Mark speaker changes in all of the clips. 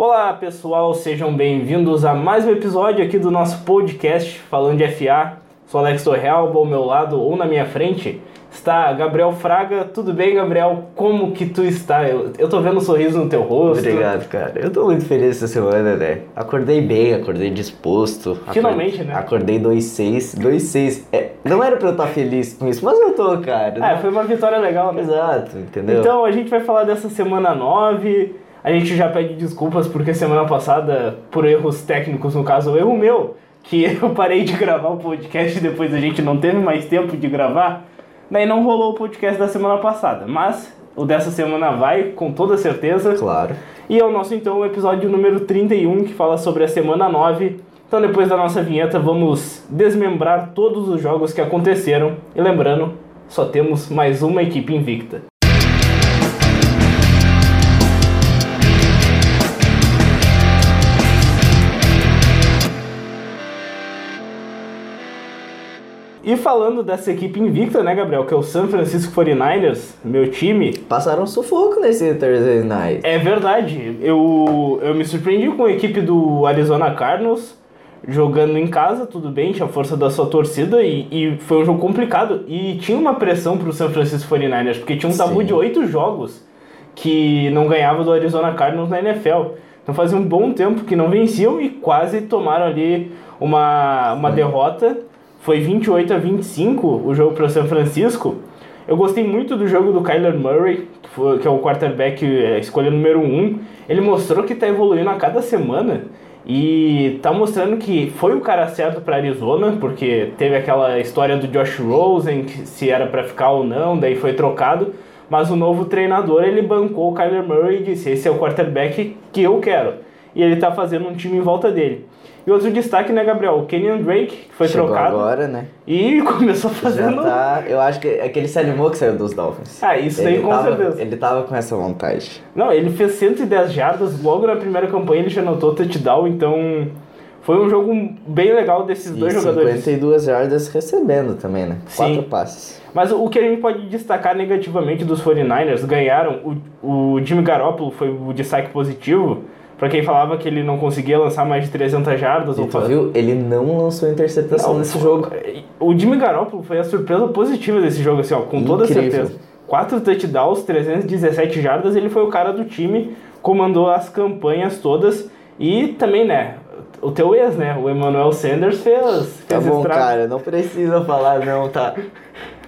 Speaker 1: Olá pessoal, sejam bem-vindos a mais um episódio aqui do nosso podcast falando de FA. Sou Alex Torreal, ao meu lado ou na minha frente está Gabriel Fraga. Tudo bem, Gabriel? Como que tu está? Eu, eu tô vendo um sorriso no teu rosto.
Speaker 2: Obrigado, cara. Eu tô muito feliz essa semana, né? Acordei bem, acordei disposto.
Speaker 1: Finalmente,
Speaker 2: acordei,
Speaker 1: né?
Speaker 2: Acordei 2-6. 2-6. É, não era pra eu estar feliz com isso, mas eu tô, cara.
Speaker 1: É, foi uma vitória legal, né?
Speaker 2: Exato, entendeu?
Speaker 1: Então a gente vai falar dessa semana 9. A gente já pede desculpas porque semana passada, por erros técnicos, no caso, o erro meu, que eu parei de gravar o podcast e depois a gente não teve mais tempo de gravar. Daí não rolou o podcast da semana passada, mas o dessa semana vai, com toda certeza.
Speaker 2: Claro.
Speaker 1: E é o nosso, então, episódio número 31, que fala sobre a semana 9. Então, depois da nossa vinheta, vamos desmembrar todos os jogos que aconteceram. E lembrando, só temos mais uma equipe invicta. E falando dessa equipe invicta, né, Gabriel, que é o San Francisco 49ers, meu time.
Speaker 2: Passaram um sufoco nesse Thursday Night.
Speaker 1: É verdade. Eu, eu me surpreendi com a equipe do Arizona Cardinals jogando em casa, tudo bem, tinha a força da sua torcida e, e foi um jogo complicado. E tinha uma pressão pro San Francisco 49ers, porque tinha um tabu
Speaker 2: Sim.
Speaker 1: de oito jogos que não ganhava do Arizona Cardinals na NFL. Então fazia um bom tempo que não venciam e quase tomaram ali uma, uma derrota. Foi 28 a 25 o jogo para o São Francisco. Eu gostei muito do jogo do Kyler Murray, que, foi, que é o quarterback é, escolha número 1. Um. Ele mostrou que está evoluindo a cada semana e está mostrando que foi o cara certo para Arizona, porque teve aquela história do Josh Rosen, que se era para ficar ou não, daí foi trocado. Mas o novo treinador ele bancou o Kyler Murray e disse: Esse é o quarterback que eu quero. E ele está fazendo um time em volta dele. E outro destaque, né, Gabriel? O Kenyon Drake, que foi
Speaker 2: Chegou
Speaker 1: trocado.
Speaker 2: agora, né?
Speaker 1: E começou
Speaker 2: Já
Speaker 1: fazendo.
Speaker 2: tá, eu acho que é que ele se animou que saiu dos Dolphins.
Speaker 1: Ah, isso
Speaker 2: ele
Speaker 1: daí com
Speaker 2: tava,
Speaker 1: certeza.
Speaker 2: Ele tava com essa vontade.
Speaker 1: Não, ele fez 110 jardas logo na primeira campanha, ele já anotou touchdown, então foi um jogo bem legal desses dois
Speaker 2: e
Speaker 1: jogadores.
Speaker 2: 52 jardas recebendo também, né?
Speaker 1: Sim.
Speaker 2: Quatro passes.
Speaker 1: Mas o que a gente pode destacar negativamente dos 49ers, ganharam, o, o Jimmy Garoppolo foi o destaque positivo, pra quem falava que ele não conseguia lançar mais de 300 jardas.
Speaker 2: E
Speaker 1: ou
Speaker 2: tu viu? Ele não lançou interceptação
Speaker 1: Não,
Speaker 2: nesse jogo.
Speaker 1: O Jimmy Garoppolo foi a surpresa positiva desse jogo, assim, ó, com toda
Speaker 2: Incrível.
Speaker 1: certeza. Quatro touchdowns, 317 jardas, ele foi o cara do time, comandou as campanhas todas e também, né, o teu ex, né, o Emmanuel Sanders fez, fez
Speaker 2: Tá bom,
Speaker 1: estrago.
Speaker 2: cara, não precisa falar não, tá?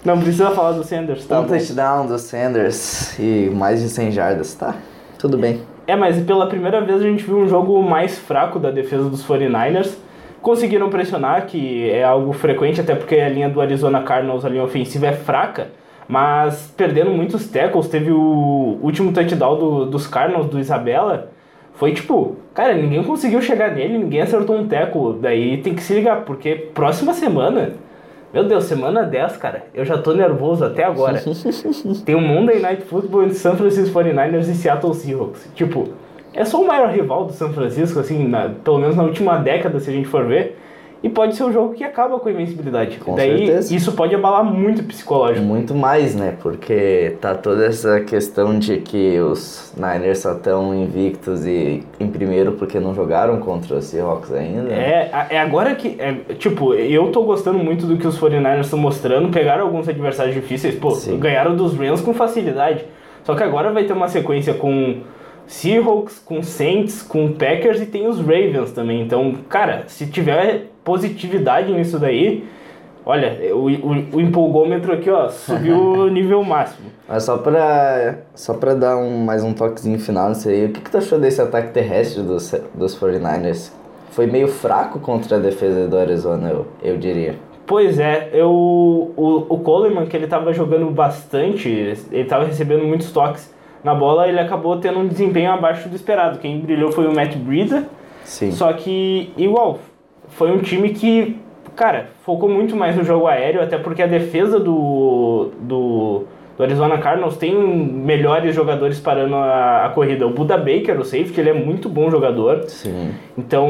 Speaker 1: Não precisa falar do Sanders, tá?
Speaker 2: um
Speaker 1: bom.
Speaker 2: touchdown do Sanders e mais de 100 jardas, tá? Tudo bem.
Speaker 1: É, mas pela primeira vez a gente viu um jogo mais fraco da defesa dos 49ers. Conseguiram pressionar, que é algo frequente, até porque a linha do Arizona Cardinals, a linha ofensiva, é fraca. Mas perdendo muitos tackles, teve o último touchdown do, dos Cardinals, do Isabella. Foi tipo, cara, ninguém conseguiu chegar nele, ninguém acertou um tackle. Daí tem que se ligar, porque próxima semana, meu Deus, semana 10, cara, eu já tô nervoso até agora. Tem um Monday Night Football entre San Francisco 49ers e Seattle Seahawks. Tipo, é só o maior rival do San Francisco, assim, na- pelo menos na última década, se a gente for ver. E pode ser o jogo que acaba com a invencibilidade.
Speaker 2: Com
Speaker 1: Daí
Speaker 2: certeza.
Speaker 1: isso pode abalar muito o psicológico.
Speaker 2: Muito mais, né? Porque tá toda essa questão de que os Niners só estão invictos e em primeiro porque não jogaram contra os Seahawks ainda.
Speaker 1: É, é agora que. é, tipo, eu tô gostando muito do que os 49ers estão mostrando. Pegaram alguns adversários difíceis, pô,
Speaker 2: Sim.
Speaker 1: ganharam dos Rams com facilidade. Só que agora vai ter uma sequência com Seahawks, com Saints, com Packers e tem os Ravens também. Então, cara, se tiver positividade nisso daí, olha, o, o, o empolgômetro aqui, ó, subiu o nível máximo.
Speaker 2: Mas só pra, só pra dar um, mais um toquezinho final nisso aí, o que, que tu achou desse ataque terrestre dos, dos 49ers? Foi meio fraco contra a defesa do Arizona, eu, eu diria.
Speaker 1: Pois é, eu, o, o Coleman, que ele tava jogando bastante, ele tava recebendo muitos toques na bola, ele acabou tendo um desempenho abaixo do esperado. Quem brilhou foi o Matt Breida,
Speaker 2: Sim.
Speaker 1: só que, igual, foi um time que, cara, focou muito mais no jogo aéreo, até porque a defesa do, do, do Arizona Cardinals tem melhores jogadores parando a, a, corrida. O Buda Baker, o safety, ele é muito bom jogador.
Speaker 2: Sim.
Speaker 1: Então,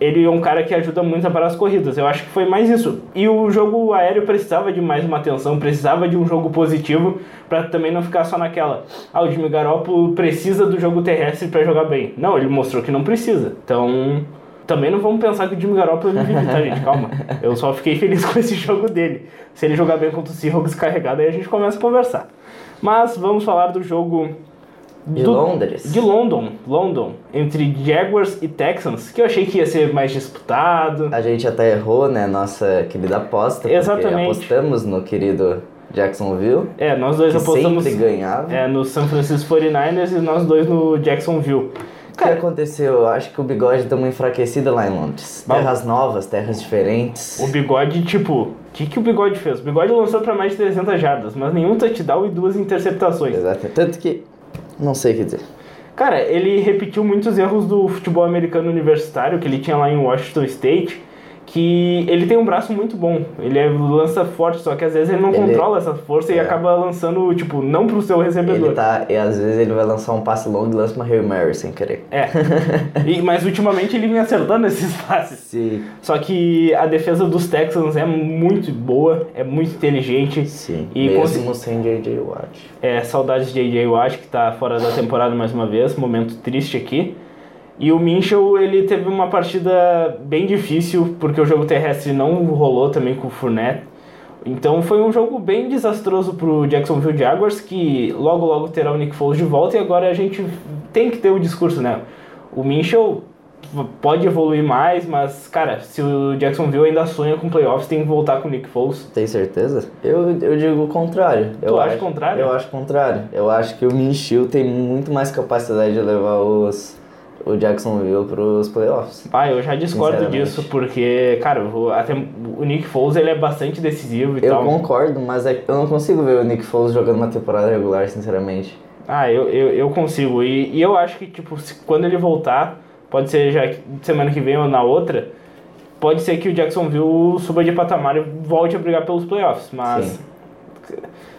Speaker 1: ele é um cara que ajuda muito a parar as corridas. Eu acho que foi mais isso. E o jogo aéreo precisava de mais uma atenção, precisava de um jogo positivo para também não ficar só naquela. Ah, o Jimmy Garoppolo precisa do jogo terrestre para jogar bem. Não, ele mostrou que não precisa. Então, também não vamos pensar que o Jimmy Garoppolo é MVP, tá, gente? Calma. Eu só fiquei feliz com esse jogo dele. Se ele jogar bem contra o Seahawks carregado, aí a gente começa a conversar. Mas vamos falar do jogo
Speaker 2: de do, Londres.
Speaker 1: De London, London, entre Jaguars e Texans, que eu achei que ia ser mais disputado.
Speaker 2: A gente até errou, né, nossa querida aposta.
Speaker 1: Exatamente.
Speaker 2: apostamos no querido Jacksonville.
Speaker 1: É, nós dois apostamos.
Speaker 2: Sempre ganhava.
Speaker 1: É, no San Francisco 49ers e nós dois no Jacksonville.
Speaker 2: O que aconteceu? Acho que o bigode deu uma enfraquecida lá em Londres. Terras novas, terras diferentes.
Speaker 1: O bigode, tipo, o que, que o bigode fez? O bigode lançou para mais de 300 jardas, mas nenhum touchdown e duas interceptações.
Speaker 2: Exato. Tanto que. Não sei o que dizer.
Speaker 1: Cara, ele repetiu muitos erros do futebol americano universitário que ele tinha lá em Washington State que ele tem um braço muito bom. Ele é, lança forte, só que às vezes ele não ele, controla essa força é. e acaba lançando, tipo, não pro seu recebedor.
Speaker 2: Ele tá, e às vezes ele vai lançar um passe longo e lança uma Hail Mary sem querer.
Speaker 1: É. e, mas ultimamente ele vem acertando esses passes.
Speaker 2: Sim.
Speaker 1: Só que a defesa dos Texans é muito boa, é muito inteligente.
Speaker 2: Sim. E Mesmo cons... sem J.J. Watt.
Speaker 1: É, saudades de J.J. Watt, que tá fora da temporada mais uma vez, momento triste aqui. E o Minchel, ele teve uma partida bem difícil, porque o jogo terrestre não rolou também com o Fournette. Então foi um jogo bem desastroso pro Jacksonville Jaguars, que logo logo terá o Nick Foles de volta, e agora a gente tem que ter o um discurso, né? O Minchel pode evoluir mais, mas, cara, se o Jacksonville ainda sonha com playoffs, tem que voltar com o Nick Foles.
Speaker 2: Tem certeza? Eu, eu digo o contrário.
Speaker 1: Tu eu acha o contrário?
Speaker 2: Eu acho o contrário. Eu acho que o Minchel tem muito mais capacidade de levar os o Jacksonville pros playoffs.
Speaker 1: Ah, eu já discordo disso, porque, cara, o, até, o Nick Foles ele é bastante decisivo e
Speaker 2: eu
Speaker 1: tal.
Speaker 2: Eu concordo, mas é, eu não consigo ver o Nick Foles jogando uma temporada regular, sinceramente.
Speaker 1: Ah, eu, eu, eu consigo. E, e eu acho que, tipo, se, quando ele voltar, pode ser já semana que vem ou na outra, pode ser que o Jacksonville suba de patamar e volte a brigar pelos playoffs, mas... Sim.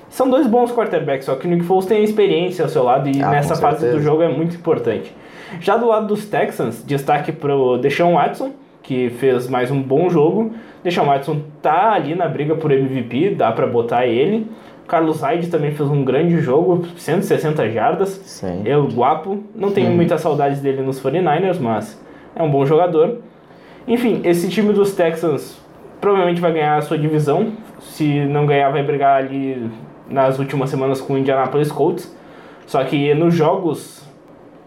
Speaker 1: São dois bons quarterbacks, só que o Nick Foles tem experiência ao seu lado e ah, nessa fase do jogo é muito importante. Já do lado dos Texans, destaque pro Deshaun Watson, que fez mais um bom jogo. Deshaun Watson tá ali na briga por MVP, dá para botar ele. Carlos Hyde também fez um grande jogo, 160 jardas.
Speaker 2: Sim.
Speaker 1: Ele guapo. Não tenho muitas saudades dele nos 49ers, mas é um bom jogador. Enfim, esse time dos Texans provavelmente vai ganhar a sua divisão. Se não ganhar, vai brigar ali nas últimas semanas com o Indianapolis Colts. Só que nos jogos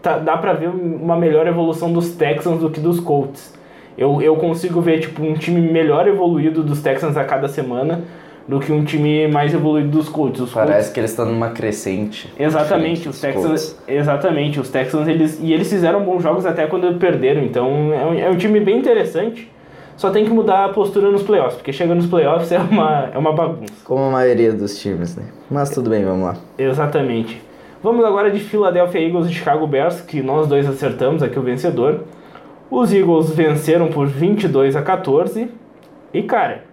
Speaker 1: tá, dá pra ver uma melhor evolução dos Texans do que dos Colts. Eu, eu consigo ver tipo um time melhor evoluído dos Texans a cada semana do que um time mais evoluído dos Colts. Os
Speaker 2: Parece
Speaker 1: Colts...
Speaker 2: que eles estão numa crescente.
Speaker 1: Exatamente, os Texans, Colts. exatamente, os Texans eles e eles fizeram bons jogos até quando perderam, então é um, é um time bem interessante. Só tem que mudar a postura nos playoffs, porque chega nos playoffs é uma, é uma bagunça.
Speaker 2: Como a maioria dos times, né? Mas tudo bem, vamos lá.
Speaker 1: Exatamente. Vamos agora de Philadelphia Eagles e Chicago Bears, que nós dois acertamos aqui o vencedor. Os Eagles venceram por 22 a 14. E cara,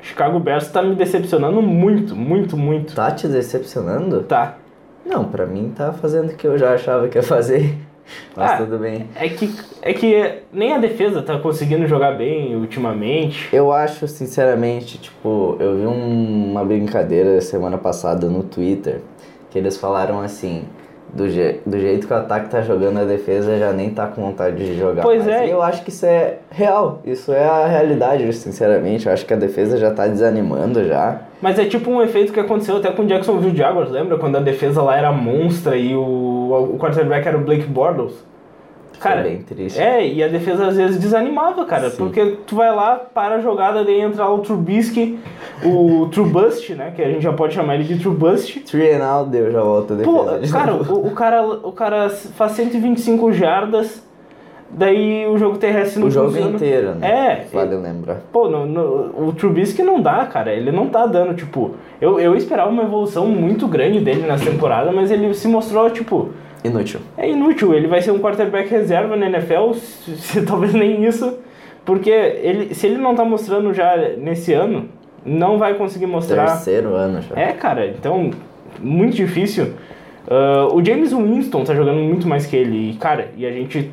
Speaker 1: Chicago Bears tá me decepcionando muito, muito, muito.
Speaker 2: Tá te decepcionando?
Speaker 1: Tá.
Speaker 2: Não, pra mim tá fazendo o que eu já achava que ia fazer. Mas ah, tudo bem.
Speaker 1: É que, é que nem a defesa tá conseguindo jogar bem ultimamente.
Speaker 2: Eu acho, sinceramente, tipo, eu vi um, uma brincadeira semana passada no Twitter que eles falaram assim, do, je do jeito que o ataque tá jogando, a defesa já nem tá com vontade de jogar.
Speaker 1: Pois
Speaker 2: mais.
Speaker 1: é.
Speaker 2: E eu acho que isso é real, isso é a realidade, sinceramente. Eu acho que a defesa já tá desanimando já.
Speaker 1: Mas é tipo um efeito que aconteceu até com o Jacksonville Jaguars, lembra? Quando a defesa lá era monstra e o, o quarterback era o Blake Bortles. Cara,
Speaker 2: Foi bem triste.
Speaker 1: É, e a defesa às vezes desanimava, cara. Sim. Porque tu vai lá, para a jogada, daí entra o Trubisky, o Trubust, né? Que a gente já pode chamar ele de Trubust.
Speaker 2: Out, deu, já volta a.
Speaker 1: Pô, cara, o, o, cara, o cara faz 125 jardas, daí o jogo terrestre não
Speaker 2: O jogo inteiro, né?
Speaker 1: É.
Speaker 2: Vale lembrar.
Speaker 1: Pô, no, no, o Trubisky não dá, cara. Ele não tá dando, tipo... Eu, eu esperava uma evolução muito grande dele nessa temporada, mas ele se mostrou, tipo
Speaker 2: Inútil.
Speaker 1: É inútil. Ele vai ser um quarterback reserva na NFL, se, se, talvez nem isso. Porque ele, se ele não tá mostrando já nesse ano, não vai conseguir mostrar.
Speaker 2: Terceiro ano já.
Speaker 1: É, cara. Então, muito difícil. Uh, o James Winston tá jogando muito mais que ele. E, cara, e a gente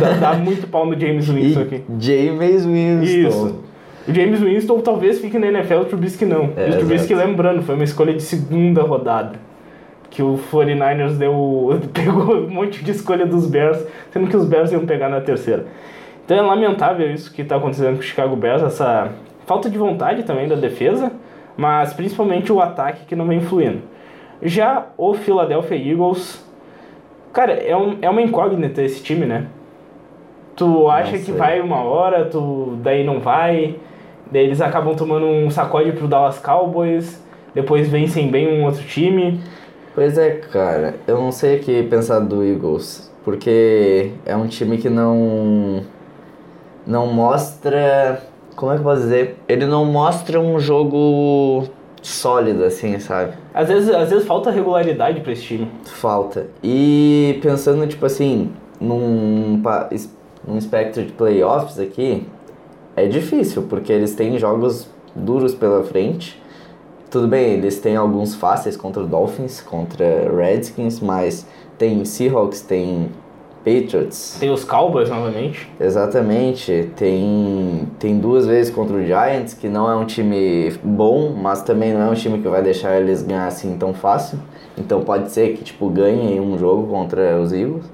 Speaker 1: dá, dá muito pau no James Winston aqui.
Speaker 2: James Winston.
Speaker 1: Isso. O James Winston talvez fique na NFL, o Trubisky não.
Speaker 2: É,
Speaker 1: o Trubisky,
Speaker 2: exato.
Speaker 1: lembrando, foi uma escolha de segunda rodada. Que o 49ers deu, pegou um monte de escolha dos Bears, sendo que os Bears iam pegar na terceira. Então é lamentável isso que está acontecendo com o Chicago Bears, essa falta de vontade também da defesa, mas principalmente o ataque que não vem fluindo. Já o Philadelphia Eagles, cara, é, um, é uma incógnita esse time, né? Tu acha que vai uma hora, tu daí não vai, daí eles acabam tomando um sacode pro Dallas Cowboys, depois vencem bem um outro time.
Speaker 2: Pois é, cara, eu não sei o que pensar do Eagles, porque é um time que não não mostra, como é que eu posso dizer? Ele não mostra um jogo sólido assim, sabe?
Speaker 1: Às vezes, às vezes falta regularidade pra esse time.
Speaker 2: Falta. E pensando tipo assim, num num espectro de playoffs aqui, é difícil, porque eles têm jogos duros pela frente. Tudo bem, eles têm alguns fáceis contra o Dolphins, contra Redskins, mas tem Seahawks, tem Patriots.
Speaker 1: Tem os Cowboys novamente.
Speaker 2: Exatamente, tem, tem duas vezes contra o Giants, que não é um time bom, mas também não é um time que vai deixar eles ganhar assim tão fácil. Então pode ser que tipo ganhe um jogo contra os Eagles.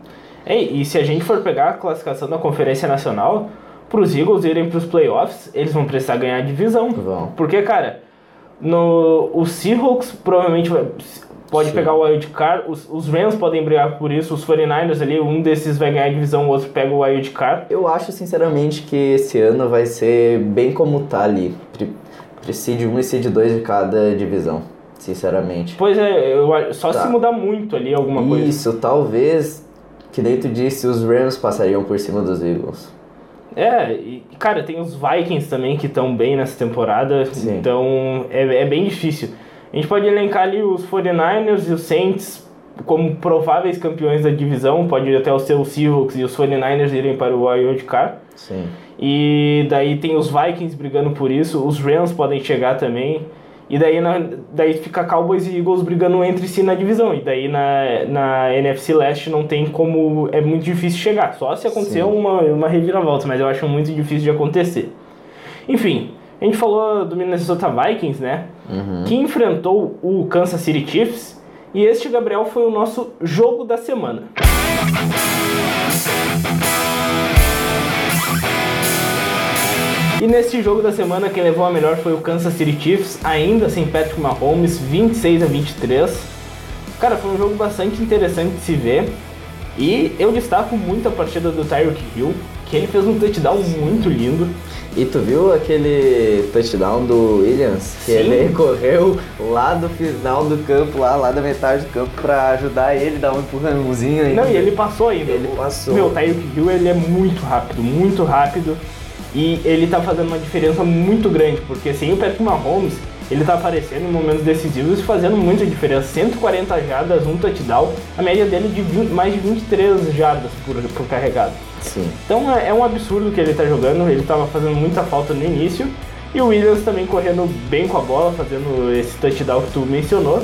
Speaker 1: É, e se a gente for pegar a classificação da Conferência Nacional, pros Eagles irem pros playoffs, eles vão precisar ganhar a divisão.
Speaker 2: Vão.
Speaker 1: Porque, cara, no, o Seahawks provavelmente vai- pode
Speaker 2: Sim.
Speaker 1: pegar o wild card, os, os Rams podem brigar por isso, os 49ers ali, um desses vai ganhar a divisão, o outro pega o wild card.
Speaker 2: Eu acho sinceramente que esse ano vai ser bem como tá ali. Seed 1 e Seed 2 de cada divisão, sinceramente.
Speaker 1: Pois é, eu, só
Speaker 2: Tá.
Speaker 1: se mudar muito ali alguma coisa.
Speaker 2: Isso, talvez, que nem tu disse, os Rams passariam por cima dos Eagles.
Speaker 1: É, e cara, tem os Vikings também que estão bem nessa temporada,
Speaker 2: Sim.
Speaker 1: então é, é bem difícil. A gente pode elencar ali os 49ers e os Saints como prováveis campeões da divisão, pode até o seu Seahawks e os 49ers irem para o Wild Card.
Speaker 2: Sim.
Speaker 1: E daí tem os Vikings brigando por isso, os Rams podem chegar também. E daí, na, daí fica Cowboys e Eagles brigando entre si na divisão. E daí na, na NFC Leste não tem como. É muito difícil chegar. Só se acontecer
Speaker 2: Sim.
Speaker 1: uma, uma reviravolta, mas eu acho muito difícil de acontecer. Enfim, a gente falou do Minnesota Vikings, né?
Speaker 2: Uhum.
Speaker 1: Que enfrentou o Kansas City Chiefs. E este, Gabriel, foi o nosso jogo da semana. E neste jogo da semana, quem levou a melhor foi o Kansas City Chiefs, ainda sem Patrick Mahomes, 26 a 23. Cara, foi um jogo bastante interessante de se ver. E eu destaco muito a partida do Tyreek Hill, que ele fez um touchdown muito lindo.
Speaker 2: E tu viu aquele touchdown do Williams? Que
Speaker 1: Sim.
Speaker 2: ele correu lá do final do campo, lá, lá da metade do campo, pra ajudar ele, dar um empurrãozinho aí.
Speaker 1: Não, e ele passou ainda.
Speaker 2: Ele passou.
Speaker 1: Meu, o Tyreek Hill ele é muito rápido, muito rápido. E ele tá fazendo uma diferença muito grande, porque sem o Patrick Mahomes, ele tá aparecendo em momentos decisivos e fazendo muita diferença. 140 jardas, um touchdown, a média dele de 20 mais de 23 jardas por, por carregado.
Speaker 2: Sim.
Speaker 1: Então é, é um absurdo que ele tá jogando, ele tava fazendo muita falta no início. E o Williams também correndo bem com a bola, fazendo esse touchdown que tu mencionou.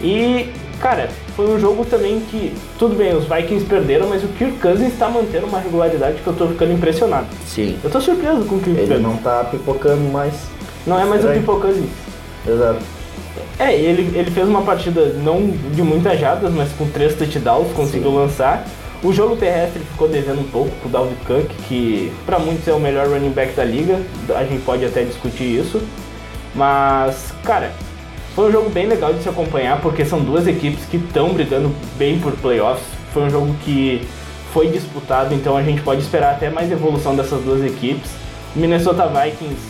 Speaker 1: E, cara, foi um jogo também que, tudo bem, os Vikings perderam, mas o Kirk Cousins está mantendo uma regularidade que eu tô ficando impressionado.
Speaker 2: Sim.
Speaker 1: Eu tô surpreso com o Kirk
Speaker 2: Ele
Speaker 1: Cousins.
Speaker 2: não tá pipocando mais.
Speaker 1: Não é mais o
Speaker 2: Estranho.
Speaker 1: People Cousins.
Speaker 2: Exato.
Speaker 1: É, ele, ele fez uma partida não de muitas jardas, mas com três touchdowns, conseguiu lançar. O jogo terrestre ficou devendo um pouco pro Dalvin Cook, que pra muitos é o melhor running back da liga. A gente pode até discutir isso. Mas, cara, foi um jogo bem legal de se acompanhar, porque são duas equipes que estão brigando bem por playoffs. Foi um jogo que foi disputado, então a gente pode esperar até mais evolução dessas duas equipes. O Minnesota Vikings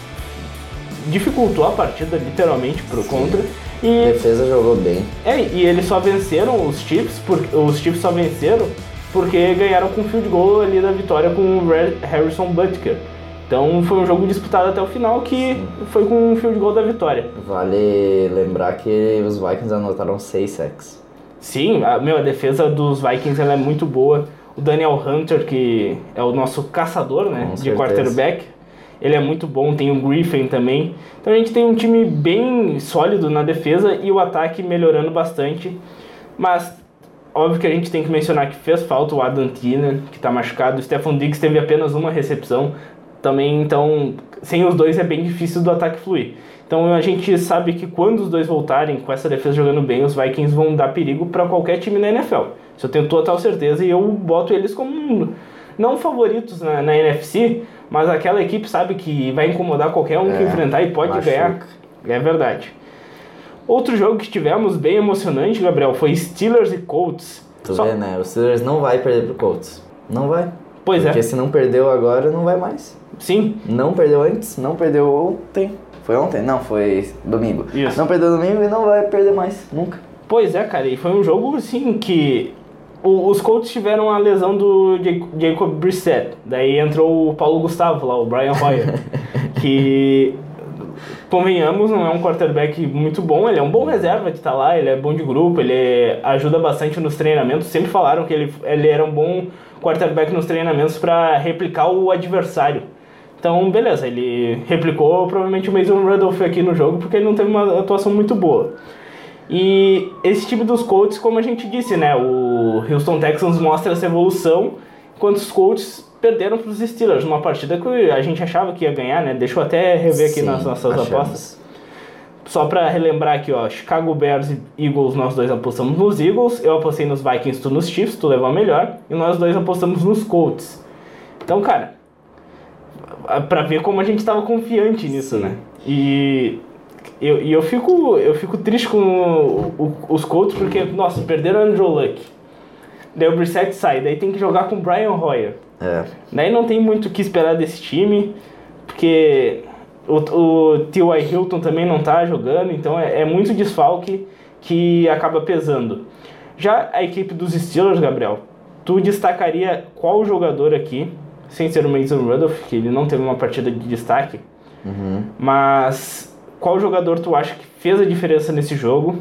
Speaker 1: dificultou a partida literalmente pro contra.
Speaker 2: A
Speaker 1: E
Speaker 2: defesa jogou bem.
Speaker 1: é, e eles só venceram os Chiefs, porque os Chiefs só venceram porque ganharam com field goal ali da vitória com o Harrison Butker. Então foi um jogo disputado até o final que foi com o field goal da vitória.
Speaker 2: Vale lembrar que os Vikings anotaram 6 sacks.
Speaker 1: Sim, a, meu, a defesa dos Vikings ela é muito boa. O Daniel Hunter, que é o nosso caçador né,
Speaker 2: Com
Speaker 1: de
Speaker 2: certeza.
Speaker 1: quarterback, ele é muito bom, tem o Griffin também. Então a gente tem um time bem sólido na defesa e o ataque melhorando bastante. Mas óbvio que a gente tem que mencionar que fez falta o Adam Thielen, que está machucado. O Stefan Diggs teve apenas uma recepção. Também, então, sem os dois é bem difícil do ataque fluir. Então a gente sabe que quando os dois voltarem com essa defesa jogando bem, os Vikings vão dar perigo para qualquer time na NFL. Isso eu tenho total certeza e eu boto eles como não favoritos na, na NFC, mas aquela equipe sabe que vai incomodar qualquer um é, que enfrentar e pode machuca. ganhar. É verdade. Outro jogo que tivemos bem emocionante, Gabriel, foi Steelers e Colts.
Speaker 2: Tu Só... vê, né? O Steelers não vai perder pro Colts. Não vai.
Speaker 1: Pois
Speaker 2: Porque
Speaker 1: é.
Speaker 2: Porque se não perdeu agora, não vai mais.
Speaker 1: Sim.
Speaker 2: Não perdeu antes, não perdeu ontem. Foi ontem? Não, foi domingo.
Speaker 1: Isso.
Speaker 2: Não perdeu domingo e não vai perder mais, nunca.
Speaker 1: Pois é, cara, e foi um jogo assim que os Colts tiveram a lesão do Jacob Brissett. Daí entrou o Paulo Gustavo lá, o Brian Hoyer. que, convenhamos, não é um quarterback muito bom. Ele é um bom reserva de estar tá lá, ele é bom de grupo, ele ajuda bastante nos treinamentos. Sempre falaram que ele, ele era um bom quarterback nos treinamentos para replicar o adversário. Então, beleza, ele replicou provavelmente o Mason Rudolph aqui no jogo porque ele não teve uma atuação muito boa. E esse time dos Colts, como a gente disse, né? O Houston Texans mostra essa evolução, enquanto os Colts perderam para os Steelers numa partida que a gente achava que ia ganhar, né? Deixa eu até rever aqui Sim, nas nossas achamos. apostas. Só para relembrar aqui, ó, Chicago Bears e Eagles, nós dois apostamos nos Eagles, eu apostei nos Vikings, tu nos Chiefs, tu levou a melhor, e nós dois apostamos nos Colts. Então, cara, para ver como a gente estava confiante nisso, Sim. né? E eu, e eu fico, eu fico triste com o, o, os Colts porque, nossa, perderam o Andrew Luck. Daí o Brissett sai, daí tem que jogar com o Brian Hoyer.
Speaker 2: É.
Speaker 1: Daí não tem muito o que esperar desse time, porque o, o T.Y. Hilton também não tá jogando, então é, é muito desfalque que acaba pesando. Já a equipe dos Steelers, Gabriel, tu destacaria qual jogador aqui, sem ser o Mason Rudolph, que ele não teve uma partida de destaque,
Speaker 2: uhum.
Speaker 1: mas qual jogador tu acha que fez a diferença nesse jogo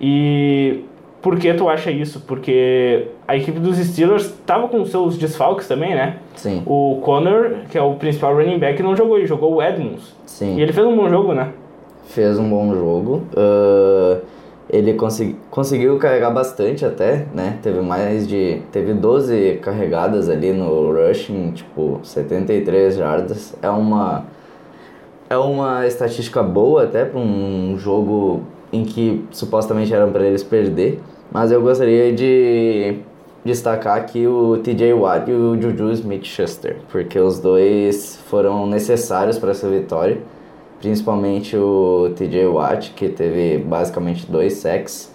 Speaker 1: e por que tu acha isso? Porque a equipe dos Steelers estava com seus desfalques também, né?
Speaker 2: Sim.
Speaker 1: O Connor, que é o principal running back, não jogou, ele jogou o Edmonds.
Speaker 2: Sim.
Speaker 1: E ele fez um bom jogo, né?
Speaker 2: Fez um bom jogo. Uh, ele consegui, conseguiu carregar bastante até, né? Teve mais de... Teve 12 carregadas ali no rushing, tipo, 73 jardas. É uma é uma estatística boa até para um jogo em que supostamente eram para eles perder, mas eu gostaria de destacar aqui o TJ Watt e o Juju Smith-Schuster, porque os dois foram necessários para essa vitória, principalmente o TJ Watt, que teve basicamente dois sacks,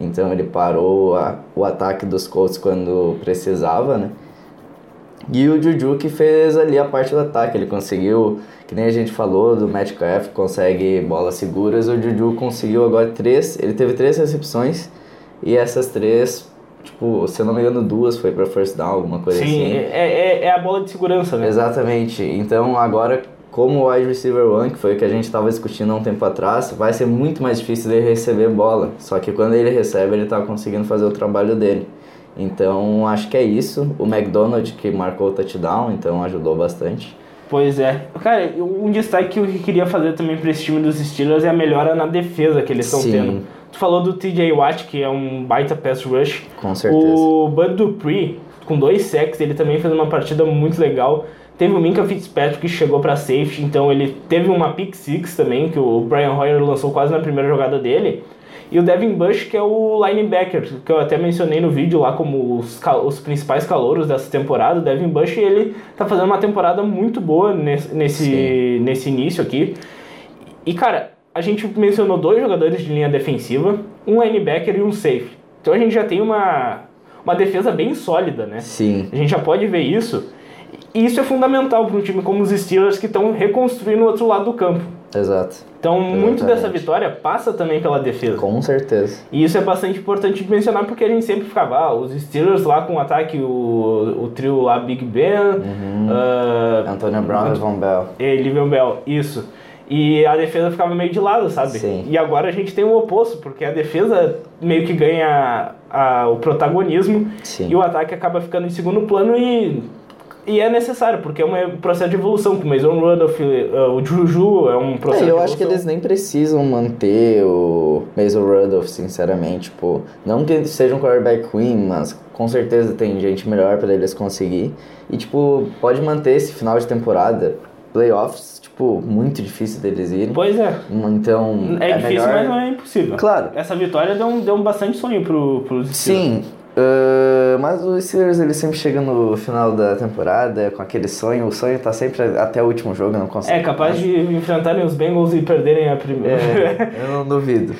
Speaker 2: então ele parou a, o ataque dos Colts quando precisava, né? E o Juju que fez ali a parte do ataque, ele conseguiu que nem a gente falou do Metcalf, consegue bolas seguras, o Juju conseguiu agora três, ele teve três recepções e essas três, tipo, se eu não me engano, duas foi para first down, alguma coisa
Speaker 1: Sim,
Speaker 2: assim.
Speaker 1: Sim, é, é, é, a bola de segurança, né?
Speaker 2: Exatamente. Então agora, como o wide receiver one, que foi o que a gente estava discutindo há um tempo atrás, vai ser muito mais difícil dele receber bola. Só que quando ele recebe, ele está conseguindo fazer o trabalho dele. Então acho que é isso. O McDonald que marcou o touchdown, então ajudou bastante.
Speaker 1: Pois é. Cara, um destaque que eu queria fazer também para esse time dos Steelers é a melhora na defesa que eles estão tendo. Tu falou do TJ Watt, que é um baita pass rush.
Speaker 2: Com certeza.
Speaker 1: O Bud Dupree, com dois sacks, ele também fez uma partida muito legal. Teve o Minka Fitzpatrick que chegou para safety, então ele teve uma pick six também, que o Brian Hoyer lançou quase na primeira jogada dele. E o Devin Bush, que é o linebacker, que eu até mencionei no vídeo lá como os, os principais calouros dessa temporada. O Devin Bush, ele tá fazendo uma temporada muito boa nesse, nesse, nesse início aqui. E, cara, a gente mencionou dois jogadores de linha defensiva, um linebacker e um safe. Então a gente já tem uma, uma defesa bem sólida, né?
Speaker 2: Sim.
Speaker 1: A gente já pode ver isso. E isso é fundamental para um time como os Steelers que estão reconstruindo o outro lado do campo.
Speaker 2: Exato.
Speaker 1: Então, Exatamente. muito dessa vitória passa também pela defesa.
Speaker 2: Com certeza.
Speaker 1: E isso é bastante importante de mencionar porque a gente sempre ficava, ah, os Steelers lá com o ataque, o, o trio lá, Big Ben,
Speaker 2: uhum. uh, Antonio Brown e Von Bell.
Speaker 1: E Livion Bell, isso. E a defesa ficava meio de lado, sabe?
Speaker 2: Sim.
Speaker 1: E agora a gente tem o oposto, porque a defesa meio que ganha a, o protagonismo
Speaker 2: Sim.
Speaker 1: e o ataque acaba ficando em segundo plano e E é necessário, porque é um processo de evolução, como o Mason Rudolph, uh, o Juju é um processo
Speaker 2: É,
Speaker 1: de
Speaker 2: eu
Speaker 1: evolução.
Speaker 2: acho que eles nem precisam manter o Mason Rudolph, sinceramente. Tipo, não que seja um quarterback ruim, mas com certeza tem gente melhor pra eles conseguir. E, tipo, pode manter esse final de temporada. Playoffs, tipo, muito difícil deles irem.
Speaker 1: Pois é.
Speaker 2: Então,
Speaker 1: É, difícil,
Speaker 2: melhor...
Speaker 1: mas não é impossível.
Speaker 2: Claro.
Speaker 1: Essa vitória deu um, deu um bastante sonho pro, Steelers.
Speaker 2: Sim, ah, mas os Steelers ele sempre chega no final da temporada com aquele sonho. O sonho tá sempre até o último jogo, não consegue.
Speaker 1: É capaz de enfrentarem os Bengals e perderem a primeira.
Speaker 2: É, eu não duvido.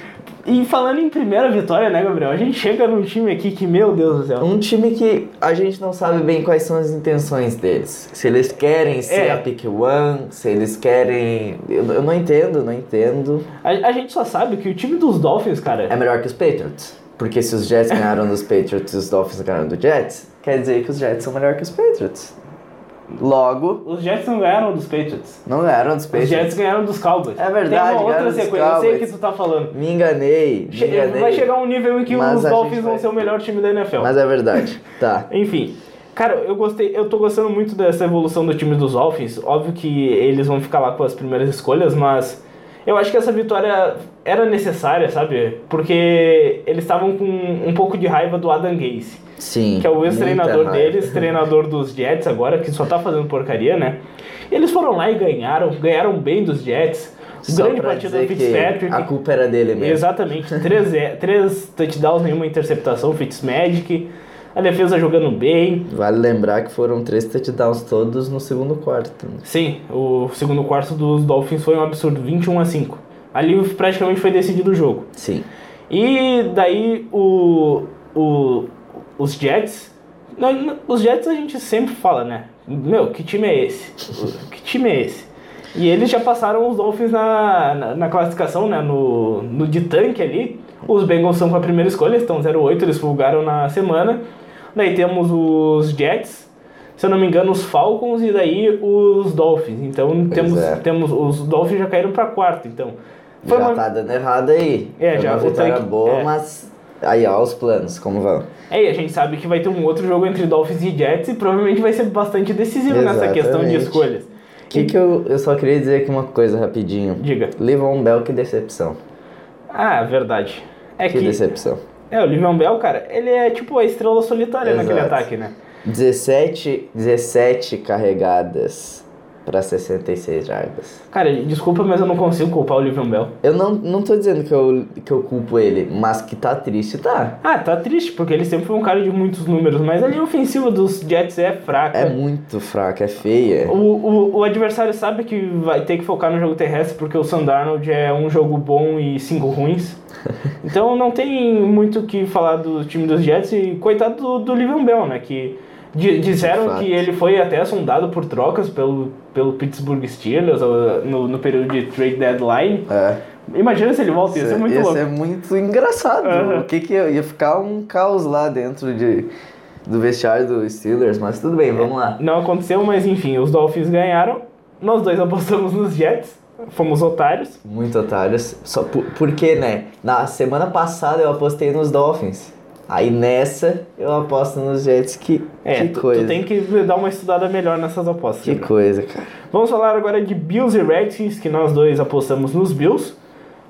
Speaker 1: e falando em primeira vitória, né, Gabriel? A gente chega num time aqui que, meu Deus do céu.
Speaker 2: Um time que a gente não sabe bem quais são as intenções deles. Se eles querem ser
Speaker 1: É.
Speaker 2: a pick one, se eles querem. Eu, eu não entendo, não entendo.
Speaker 1: A, a gente só sabe que o time dos Dolphins, cara.
Speaker 2: É melhor que os Patriots. Porque se os Jets ganharam dos Patriots e os Dolphins ganharam do Jets, quer dizer que os Jets são melhor que os Patriots. Logo,
Speaker 1: Os Jets não ganharam dos Patriots.
Speaker 2: não ganharam dos
Speaker 1: Os
Speaker 2: Patriots.
Speaker 1: Jets ganharam dos Cowboys.
Speaker 2: É verdade,
Speaker 1: Tem uma outra
Speaker 2: dos
Speaker 1: sequência. Eu sei o que tu tá falando.
Speaker 2: Me enganei, me enganei.
Speaker 1: Vai chegar um nível em que
Speaker 2: Mas
Speaker 1: os Dolphins vão ser o melhor time da NFL.
Speaker 2: Mas é verdade. Tá.
Speaker 1: Enfim, cara, eu gostei, eu tô gostando muito dessa evolução do time dos Dolphins. Óbvio que eles vão ficar lá com as primeiras escolhas, mas eu acho que essa vitória era necessária, sabe? Porque eles estavam com um pouco de raiva do Adam Gase,
Speaker 2: Sim.
Speaker 1: que é o ex-treinador deles, treinador dos Jets agora, que só tá fazendo porcaria, né? Eles foram lá e ganharam, ganharam bem dos Jets.
Speaker 2: Só
Speaker 1: Grande partida do Fitzpatrick.
Speaker 2: a culpa era dele mesmo.
Speaker 1: Exatamente. três, três touchdowns, nenhuma interceptação, Fitzmagic. A defesa jogando bem.
Speaker 2: Vale lembrar que foram três touchdowns todos no segundo quarto. né?
Speaker 1: Sim, o segundo quarto dos Dolphins foi um absurdo, 21 a 5. Ali praticamente foi decidido o jogo.
Speaker 2: Sim.
Speaker 1: E daí o, o, os Jets. Os Jets a gente sempre fala, né? Meu, que time é esse? Que time é esse? E eles já passaram os Dolphins na, na, na classificação, né? No, no de tanque ali. Os Bengals são com a primeira escolha, estão 0-8, eles folgaram na semana. Daí temos os Jets, se eu não me engano, os Falcons e daí os Dolphins. Então temos,
Speaker 2: é.
Speaker 1: temos os Dolphins já caíram para quarto. Então foi
Speaker 2: já
Speaker 1: uma-
Speaker 2: tá dando errado aí.
Speaker 1: É,
Speaker 2: Foi
Speaker 1: já,
Speaker 2: uma vitória boa,
Speaker 1: é.
Speaker 2: mas aí ó, os planos, como vão.
Speaker 1: É, e a gente sabe que vai ter um outro jogo entre Dolphins e Jets e provavelmente vai ser bastante decisivo nessa questão de
Speaker 2: Exatamente.
Speaker 1: escolhas.
Speaker 2: Que que eu, eu só queria dizer aqui uma coisa rapidinho.
Speaker 1: Diga.
Speaker 2: Livon Bell, que decepção.
Speaker 1: Ah, verdade. É
Speaker 2: Que
Speaker 1: que.
Speaker 2: decepção.
Speaker 1: É, o Livion Bell, cara, ele é tipo a estrela solitária naquele
Speaker 2: Exato.
Speaker 1: ataque, né?
Speaker 2: 17, 17 carregadas pra 66 jardas.
Speaker 1: Cara, desculpa, mas eu não consigo culpar o Livion Bell.
Speaker 2: Eu não, não tô dizendo que eu, que eu culpo ele, mas que tá triste, tá.
Speaker 1: Ah, tá triste, porque ele sempre foi um cara de muitos números, mas a linha ofensiva dos Jets é fraca.
Speaker 2: É muito fraca, é feia.
Speaker 1: O, o, o adversário sabe que vai ter que focar no jogo terrestre porque o Sandarnold é um jogo bom e cinco ruins. Então não tem muito o que falar do time dos Jets e coitado do, do Livion Bell, né? Que di- disseram que ele foi até sondado por trocas pelo, pelo Pittsburgh Steelers no, no período de trade deadline.
Speaker 2: É.
Speaker 1: Imagina se ele volta, ia ser muito
Speaker 2: ia
Speaker 1: louco.
Speaker 2: ser muito engraçado.
Speaker 1: Aham.
Speaker 2: O que que ia, ia ficar um caos lá dentro de, do vestiário dos Steelers, mas tudo bem, vamos lá.
Speaker 1: Não aconteceu, mas enfim, os Dolphins ganharam. Nós dois apostamos nos Jets, fomos otários.
Speaker 2: Muito otários. Só por, porque, né? Na semana passada eu apostei nos Dolphins. Aí nessa eu aposto nos Jets. Que,
Speaker 1: É,
Speaker 2: que
Speaker 1: tu,
Speaker 2: coisa.
Speaker 1: tu tem que dar uma estudada melhor nessas apostas.
Speaker 2: Que
Speaker 1: né?
Speaker 2: coisa, cara.
Speaker 1: Vamos falar agora de Bills e Redskins, que nós dois apostamos nos Bills.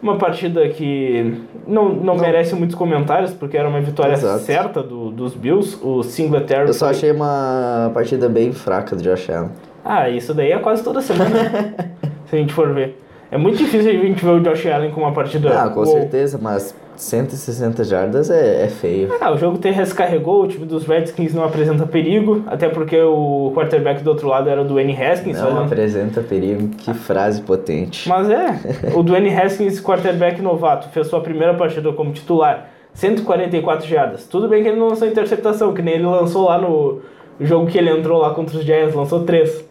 Speaker 1: Uma partida que não, não, merece muitos comentários, porque era uma vitória
Speaker 2: Exato.
Speaker 1: certa do, dos Bills. O Singletary
Speaker 2: Eu só
Speaker 1: foi-
Speaker 2: achei uma partida bem fraca do Josh Allen.
Speaker 1: Ah, isso daí é quase toda semana, se a gente for ver. É muito difícil a gente ver o Josh Allen com uma partida...
Speaker 2: Ah, com certeza, mas 160 jardas é, é feio.
Speaker 1: Ah, o jogo terrestre carregou, o time dos Redskins não apresenta perigo, até porque o quarterback do outro lado era o Dwayne Haskins.
Speaker 2: Não
Speaker 1: fazendo-
Speaker 2: apresenta perigo. Que frase potente.
Speaker 1: Mas é, o Dwayne Haskins, quarterback novato, fez sua primeira partida como titular, 144 jardas. Tudo bem que ele não lançou interceptação, que nem ele lançou lá no jogo que ele entrou lá contra os Giants, lançou três.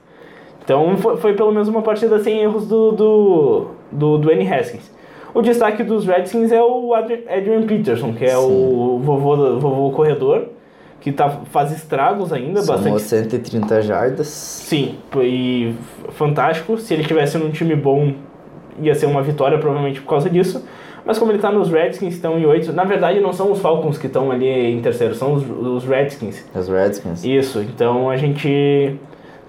Speaker 1: Então foi, foi pelo menos uma partida sem erros do, do, do Dwayne Haskins. O destaque dos Redskins é o Adri- Adrian Peterson, que é o vovô, do- vovô corredor, que tá, faz estragos ainda,
Speaker 2: Somou
Speaker 1: bastante
Speaker 2: 130 jardas.
Speaker 1: Sim, e fantástico. Se ele tivesse num time bom, ia ser uma vitória, provavelmente por causa disso. Mas como ele tá nos Redskins, estão em oito. Na verdade, não são os Falcons que estão ali em terceiro, são os, os Redskins.
Speaker 2: Os Redskins.
Speaker 1: Isso, então a gente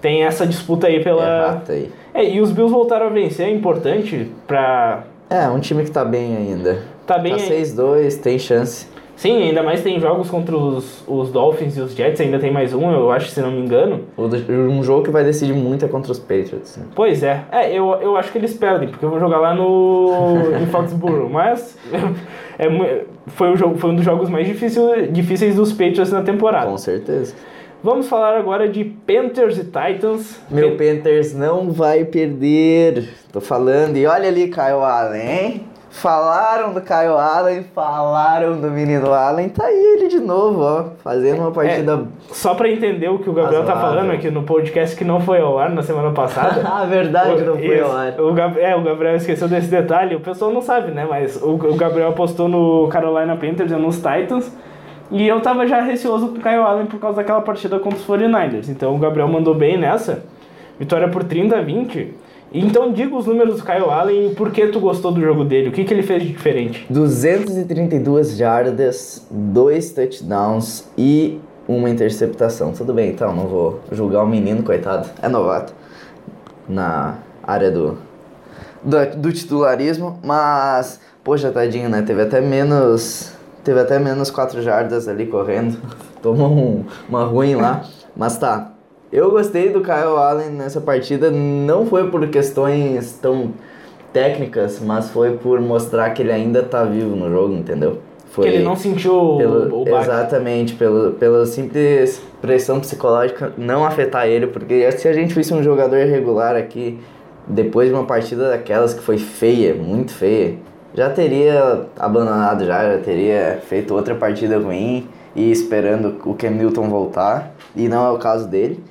Speaker 1: tem essa disputa aí pela.
Speaker 2: Errata aí.
Speaker 1: É, e os Bills voltaram a vencer, é importante pra.
Speaker 2: É, um time que tá bem ainda.
Speaker 1: Tá bem.
Speaker 2: Tá 6-2, tem chance.
Speaker 1: Sim, ainda mais tem jogos contra os, os Dolphins e os Jets, ainda tem mais um, eu acho, se não me engano.
Speaker 2: Um jogo que vai decidir muito é contra os Patriots. né?
Speaker 1: Pois é, é, eu, eu acho que eles perdem, porque eu vou jogar lá no em Foxborough, mas é, foi, o jogo, foi um dos jogos mais difícil, difíceis dos Patriots na temporada.
Speaker 2: Com certeza.
Speaker 1: Vamos falar agora de Panthers e Titans.
Speaker 2: Meu Panthers não vai perder. Tô falando. E olha ali, Kyle Allen, hein? Falaram do Kyle Allen, falaram do menino Allen. Tá aí ele de novo, ó. Fazendo uma partida.
Speaker 1: Só pra entender o que o Gabriel tá
Speaker 2: Razoável.
Speaker 1: falando aqui no podcast que não foi ao ar na semana passada.
Speaker 2: Ah, verdade, não foi
Speaker 1: Isso.
Speaker 2: ao ar.
Speaker 1: O Gab- é, o Gabriel esqueceu desse detalhe. O pessoal não sabe, né? Mas o, o Gabriel postou no Carolina Panthers e nos Titans. E eu tava já receoso com o Kyle Allen por causa daquela partida contra os 49ers. Então o Gabriel mandou bem nessa. Vitória por 30 a 20. Então diga os números do Kyle Allen e por que tu gostou do jogo dele. O que, que ele fez de diferente?
Speaker 2: 232 jardas, dois touchdowns e uma interceptação. Tudo bem, então, não vou julgar o menino, coitado. É novato na área do, do, do titularismo, mas, poxa, tadinho, né? Teve até menos. Teve até menos 4 jardas ali correndo. Tomou um- uma ruim lá. Mas tá. Eu gostei do Kyle Allen nessa partida. Não foi por questões tão técnicas, mas foi por mostrar que ele ainda tá vivo no jogo, entendeu? Foi
Speaker 1: Que ele não sentiu
Speaker 2: pelo,
Speaker 1: o, baque.
Speaker 2: exatamente, pelo, pela simples pressão psicológica não afetar ele, porque se a gente fosse um jogador regular aqui, depois de uma partida daquelas que foi feia, muito feia, já teria abandonado já, já teria feito outra partida ruim e esperando o Cam Newton voltar, e não é o caso dele.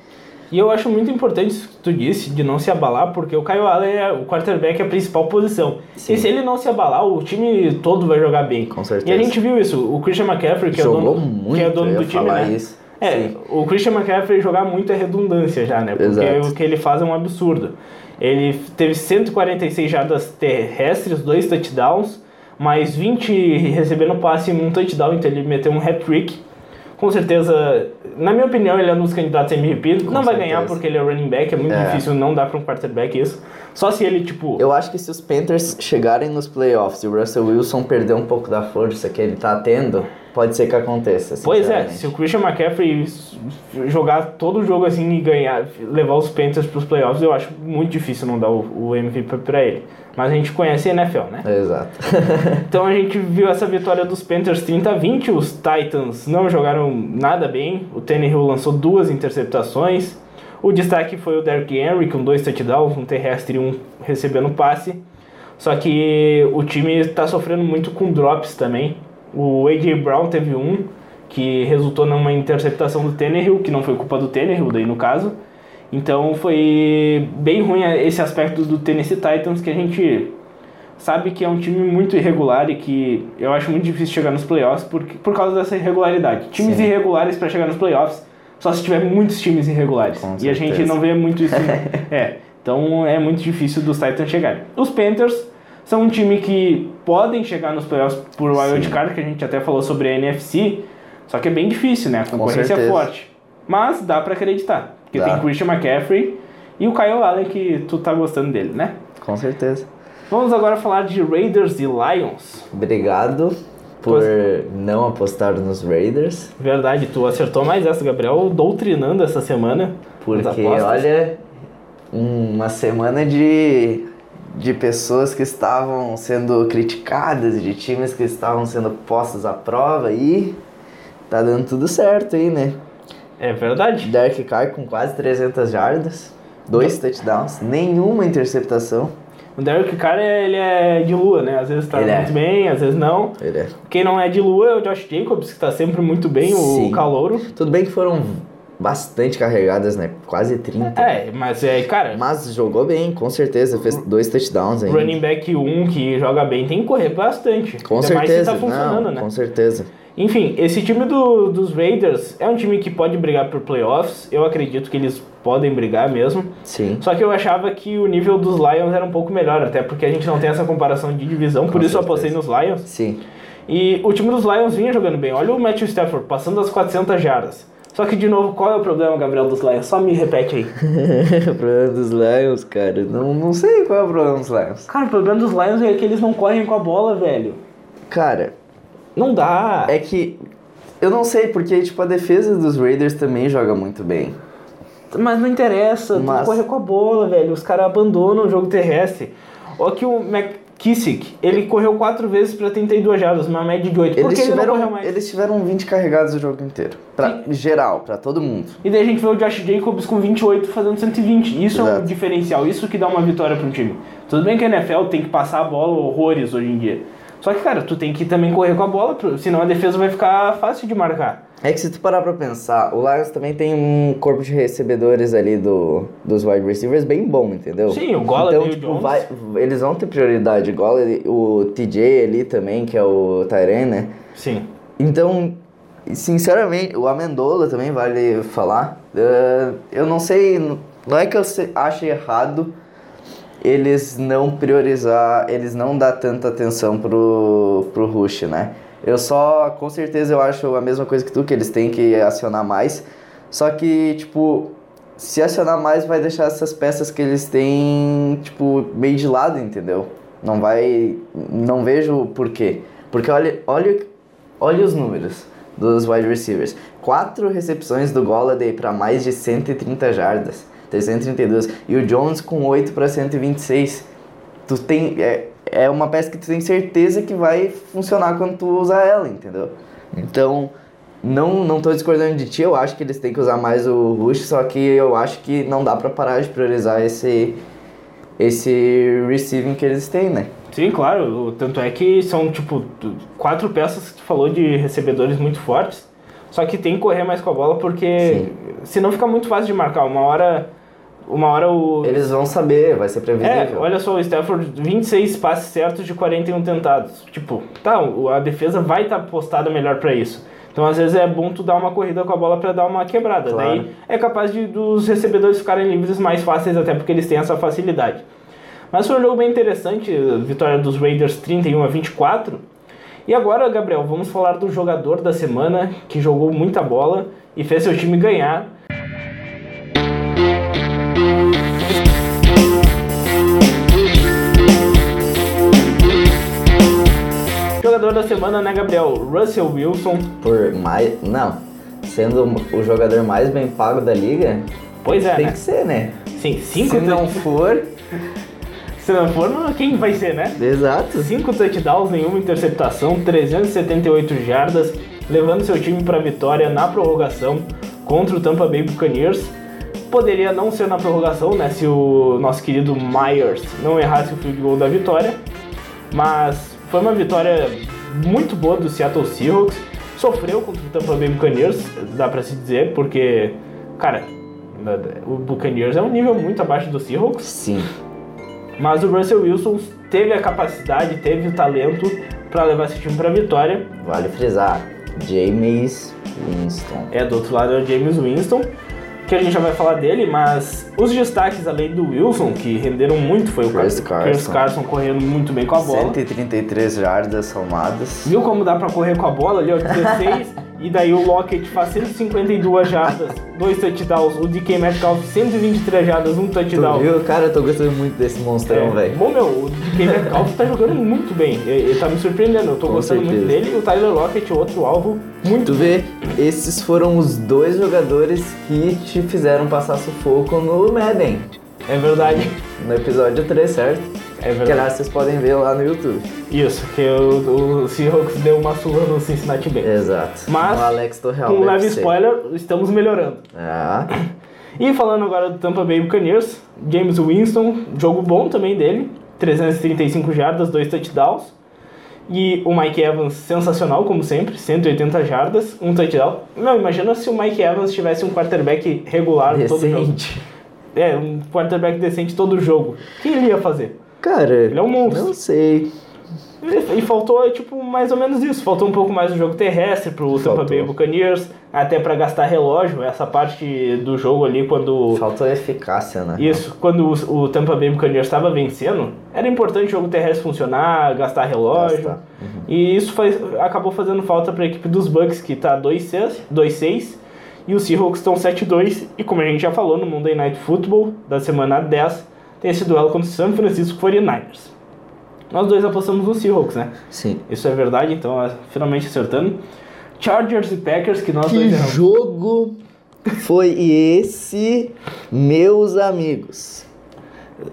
Speaker 1: E eu acho muito importante isso que tu disse, de não se abalar, porque o Kyle Allen é o quarterback é a principal posição.
Speaker 2: Sim.
Speaker 1: E se ele não se abalar, o time todo vai jogar bem.
Speaker 2: Com certeza.
Speaker 1: E a gente viu isso. O Christian McCaffrey, que é o
Speaker 2: Jogou
Speaker 1: dono,
Speaker 2: muito,
Speaker 1: que é dono do time, né?
Speaker 2: isso.
Speaker 1: É,
Speaker 2: Sim.
Speaker 1: o Christian McCaffrey jogar muito é redundância já, né? Porque
Speaker 2: Exato.
Speaker 1: o que ele faz é um absurdo. Ele teve 146 jardas terrestres, dois touchdowns, mais 20 recebendo passe e um touchdown, então ele meteu um hat-trick. Com certeza, na minha opinião, ele é um dos candidatos a MVP.
Speaker 2: Com
Speaker 1: não vai
Speaker 2: certeza.
Speaker 1: ganhar porque ele é running back, é muito
Speaker 2: É.
Speaker 1: difícil não dar para um quarterback isso. Só se ele, tipo,
Speaker 2: Eu acho que se os Panthers chegarem nos playoffs e o Russell Wilson perder um pouco da força que ele tá tendo, pode ser que aconteça.
Speaker 1: Pois é, se o Christian McCaffrey jogar todo o jogo assim e ganhar, levar os Panthers pros playoffs, eu acho muito difícil não dar o, o MVP pra ele. Mas a gente conhece a NFL, né?
Speaker 2: Exato.
Speaker 1: Então a gente viu essa vitória dos Panthers 30 a 20, os Titans não jogaram nada bem, o Tannehill lançou duas interceptações, o destaque foi o Derrick Henry com dois touchdowns, um terrestre e um recebendo passe. Só que o time está sofrendo muito com drops também. O AJ Brown teve um que resultou numa interceptação do Tannehill, que não foi culpa do Tannehill daí no caso. Então foi bem ruim esse aspecto do Tennessee Titans que a gente sabe que é um time muito irregular e que eu acho muito difícil chegar nos playoffs por, por causa dessa irregularidade. Times
Speaker 2: Sim.
Speaker 1: irregulares para chegar nos playoffs só se tiver muitos times irregulares.
Speaker 2: Com
Speaker 1: e a gente
Speaker 2: certeza.
Speaker 1: não vê muito isso. é, então é muito difícil dos Titans chegarem. Os Panthers são um time que podem chegar nos playoffs por wild
Speaker 2: Sim.
Speaker 1: card, que a gente até falou sobre a NFC, só que é bem difícil, né? A concorrência é forte. Mas dá para acreditar, porque
Speaker 2: Dá.
Speaker 1: tem Christian McCaffrey e o Kyle Allen que tu tá gostando dele, né?
Speaker 2: Com certeza.
Speaker 1: Vamos agora falar de Raiders e Lions.
Speaker 2: Obrigado por não apostar nos Raiders.
Speaker 1: Verdade, tu acertou mais essa, Gabriel, doutrinando essa semana.
Speaker 2: Porque, olha, uma semana de, de pessoas que estavam sendo criticadas, de times que estavam sendo postos à prova e tá dando tudo certo aí, né?
Speaker 1: É verdade.
Speaker 2: Derek Carr com quase 300 jardas, dois touchdowns, nenhuma interceptação.
Speaker 1: O Derek Carr, ele é de lua, né? Às vezes tá
Speaker 2: Ele é.
Speaker 1: muito bem, às vezes não.
Speaker 2: É.
Speaker 1: Quem não é de lua é o Josh Jacobs, que tá sempre muito bem,
Speaker 2: Sim.
Speaker 1: o calouro.
Speaker 2: Tudo bem que foram bastante carregadas, né? Quase 30.
Speaker 1: É, mas é, cara,
Speaker 2: Mas jogou bem, com certeza. Fez dois touchdowns ainda.
Speaker 1: running back 1 que joga bem tem que correr bastante.
Speaker 2: Com
Speaker 1: Ainda mais se
Speaker 2: certeza.
Speaker 1: tá funcionando,
Speaker 2: não,
Speaker 1: né?
Speaker 2: Com certeza.
Speaker 1: Enfim, esse time do, dos Raiders é um time que pode brigar por playoffs. Eu acredito que eles podem brigar mesmo.
Speaker 2: Sim.
Speaker 1: Só que eu achava que o nível dos Lions era um pouco melhor, até porque a gente não tem essa comparação de divisão, por
Speaker 2: Com
Speaker 1: isso eu apostei
Speaker 2: certeza.
Speaker 1: nos Lions.
Speaker 2: Sim.
Speaker 1: E o time dos Lions vinha jogando bem. Olha o Matthew Stafford passando as 400 jardas. Só que, de novo, qual é o problema, Gabriel, dos Lions? Só me repete aí.
Speaker 2: o problema dos Lions, cara. Não, não sei qual é o problema dos Lions.
Speaker 1: Cara, o problema dos Lions é que eles não correm com a bola, velho.
Speaker 2: Cara,
Speaker 1: Não dá.
Speaker 2: é que. Eu não sei, porque tipo, a defesa dos Raiders também joga muito bem.
Speaker 1: Mas não interessa, tu
Speaker 2: Mas-
Speaker 1: correr com a bola, velho. Os caras abandonam o jogo terrestre. Olha que o McKissick, ele correu quatro vezes pra 32 jardas, uma média de 8. Por
Speaker 2: Eles
Speaker 1: correu
Speaker 2: tiveram,
Speaker 1: mais?
Speaker 2: eles tiveram 20 carregados o jogo inteiro. Pra geral, pra todo mundo.
Speaker 1: E daí a gente vê o Josh Jacobs com 28 fazendo 120. Isso é um
Speaker 2: Exato.
Speaker 1: diferencial, isso que dá uma vitória pro time. Tudo bem que a NFL tem que passar a bola horrores hoje em dia. Só que, cara, tu tem que também correr com a bola, senão a defesa vai ficar fácil de marcar.
Speaker 2: É que se tu parar pra pensar, o Lions também tem um corpo de recebedores ali do, dos wide receivers bem bom, entendeu?
Speaker 1: Sim, o Golladay
Speaker 2: Então,
Speaker 1: e o
Speaker 2: tipo,
Speaker 1: Jones.
Speaker 2: vai, eles vão ter prioridade. Igual o TJ ali também, que é o Tyren, né?
Speaker 1: Sim.
Speaker 2: Então, sinceramente, o Amendola também vale falar. Eh, eu não sei, não é que eu ache errado eles não priorizar, eles não dar tanta atenção pro, pro Rush, né? Eu só, com certeza, eu acho a mesma coisa que tu, que eles têm que acionar mais. Só que, tipo, se acionar mais vai deixar essas peças que eles têm, tipo, meio de lado, entendeu? Não vai. Não vejo o porquê. Porque olha, olha, olha os números dos wide receivers. Quatro recepções do Golladay para mais de 130 jardas. 332. E o Jones com 8 para 126. Tu tem. É, é uma peça que tu tem certeza que vai funcionar quando tu usar ela, entendeu? Então, não, não tô discordando de ti, eu acho que eles têm que usar mais o Rush, só que eu acho que não dá pra parar de priorizar esse, esse receiving que eles têm, né?
Speaker 1: Sim, claro. Tanto é que são, tipo, quatro peças que tu falou de recebedores muito fortes. Só que tem que correr mais com a bola porque senão fica muito fácil de marcar. Uma hora. Uma hora o.
Speaker 2: Eles vão saber, vai ser
Speaker 1: É,
Speaker 2: previsível.
Speaker 1: olha só, o Stafford, 26 passes certos de 41 tentados. Tipo, tá, a defesa vai estar postada melhor pra isso. Então, às vezes, é bom tu dar uma corrida com a bola pra dar uma quebrada.
Speaker 2: Claro.
Speaker 1: Daí é capaz de, dos recebedores ficarem livres mais fáceis, até porque eles têm essa facilidade. Mas foi um jogo bem interessante, vitória dos Raiders 31 a 24. E agora, Gabriel, vamos falar do jogador da semana que jogou muita bola e fez seu time ganhar. Jogador da semana, né, Gabriel? Russell Wilson.
Speaker 2: Por mais. Não. Sendo o jogador mais bem pago da liga,
Speaker 1: Pois é,
Speaker 2: tem
Speaker 1: né?
Speaker 2: que ser, né?
Speaker 1: Sim, cinco
Speaker 2: Se não for.
Speaker 1: Se não for, quem vai ser, né?
Speaker 2: Exato.
Speaker 1: 5 touchdowns, nenhuma interceptação, 378 jardas, levando seu time para a vitória na prorrogação contra o Tampa Bay Buccaneers. Poderia não ser na prorrogação, né, se o nosso querido Myers não errasse o field goal da vitória, mas foi uma vitória muito boa do Seattle Seahawks. Sofreu contra o Tampa Bay Buccaneers, dá para se dizer, porque, cara, o Buccaneers é um nível muito abaixo do Seahawks.
Speaker 2: Sim.
Speaker 1: Mas o Russell Wilson teve a capacidade, teve o talento para levar esse time para a vitória.
Speaker 2: Vale frisar. James Winston.
Speaker 1: É, do outro lado é o James Winston, que a gente já vai falar dele, mas os destaques além do Wilson, que renderam muito, foi o
Speaker 2: Chris
Speaker 1: Car- Chris
Speaker 2: Carson.
Speaker 1: Carson correndo muito bem com a bola.
Speaker 2: 133 jardas somadas.
Speaker 1: Viu como dá pra correr com a bola ali, ó, 16, e daí o Lockett faz 152 jardas, dois touchdowns, o DK Metcalf 123 jardas, um
Speaker 2: Tu
Speaker 1: touchdown.
Speaker 2: viu? Cara, eu tô gostando muito desse monstrão,
Speaker 1: É.
Speaker 2: velho.
Speaker 1: Bom, meu, o DK Metcalf tá jogando muito bem. Ele, tá me surpreendendo. Eu tô
Speaker 2: Com
Speaker 1: gostando muito
Speaker 2: certeza.
Speaker 1: dele. E o Tyler Lockett, outro alvo, muito
Speaker 2: Tu vê, esses foram os dois jogadores que te fizeram passar sufoco no Madden.
Speaker 1: É verdade.
Speaker 2: No episódio 3, certo?
Speaker 1: É
Speaker 2: Que
Speaker 1: verdade.
Speaker 2: aliás vocês podem ver lá no YouTube.
Speaker 1: Isso, que o, o Seahawks deu uma surra no Cincinnati Bengals.
Speaker 2: Exato.
Speaker 1: Mas,
Speaker 2: o Alex.
Speaker 1: Com um leve spoiler, estamos melhorando.
Speaker 2: Ah,
Speaker 1: E falando agora do Tampa Bay Buccaneers, James Winston, jogo bom também dele, 335 jardas, dois touchdowns. E o Mike Evans, sensacional como sempre, 180 jardas, um touchdown. Não, imagina se o Mike Evans tivesse um quarterback regular todo jogo.
Speaker 2: decente.
Speaker 1: É, um quarterback decente todo jogo. O que ele ia fazer?
Speaker 2: Cara,
Speaker 1: Ele é um monstro.
Speaker 2: Não sei.
Speaker 1: E, faltou, tipo, mais ou menos isso. Faltou um pouco mais do jogo terrestre pro Tampa
Speaker 2: Faltou.
Speaker 1: Bay Buccaneers, até pra gastar relógio, essa parte do jogo ali quando...
Speaker 2: Faltou eficácia, né?
Speaker 1: Isso, quando o, o Tampa Bay Buccaneers estava vencendo, era importante o jogo terrestre funcionar, gastar relógio.
Speaker 2: Gastar.
Speaker 1: E isso faz, acabou fazendo falta para a equipe dos Bucks, que tá 2-6, 2-6, e os Seahawks estão 7-2. E como a gente já falou no Monday Night Football da semana 10, tem esse duelo contra o San Francisco 49ers. Nós dois apostamos no Seahawks, né?
Speaker 2: Sim.
Speaker 1: Isso é verdade, então ó, finalmente acertando. Chargers e Packers, que nós
Speaker 2: Que
Speaker 1: dois erramos.
Speaker 2: jogo foi esse, meus amigos?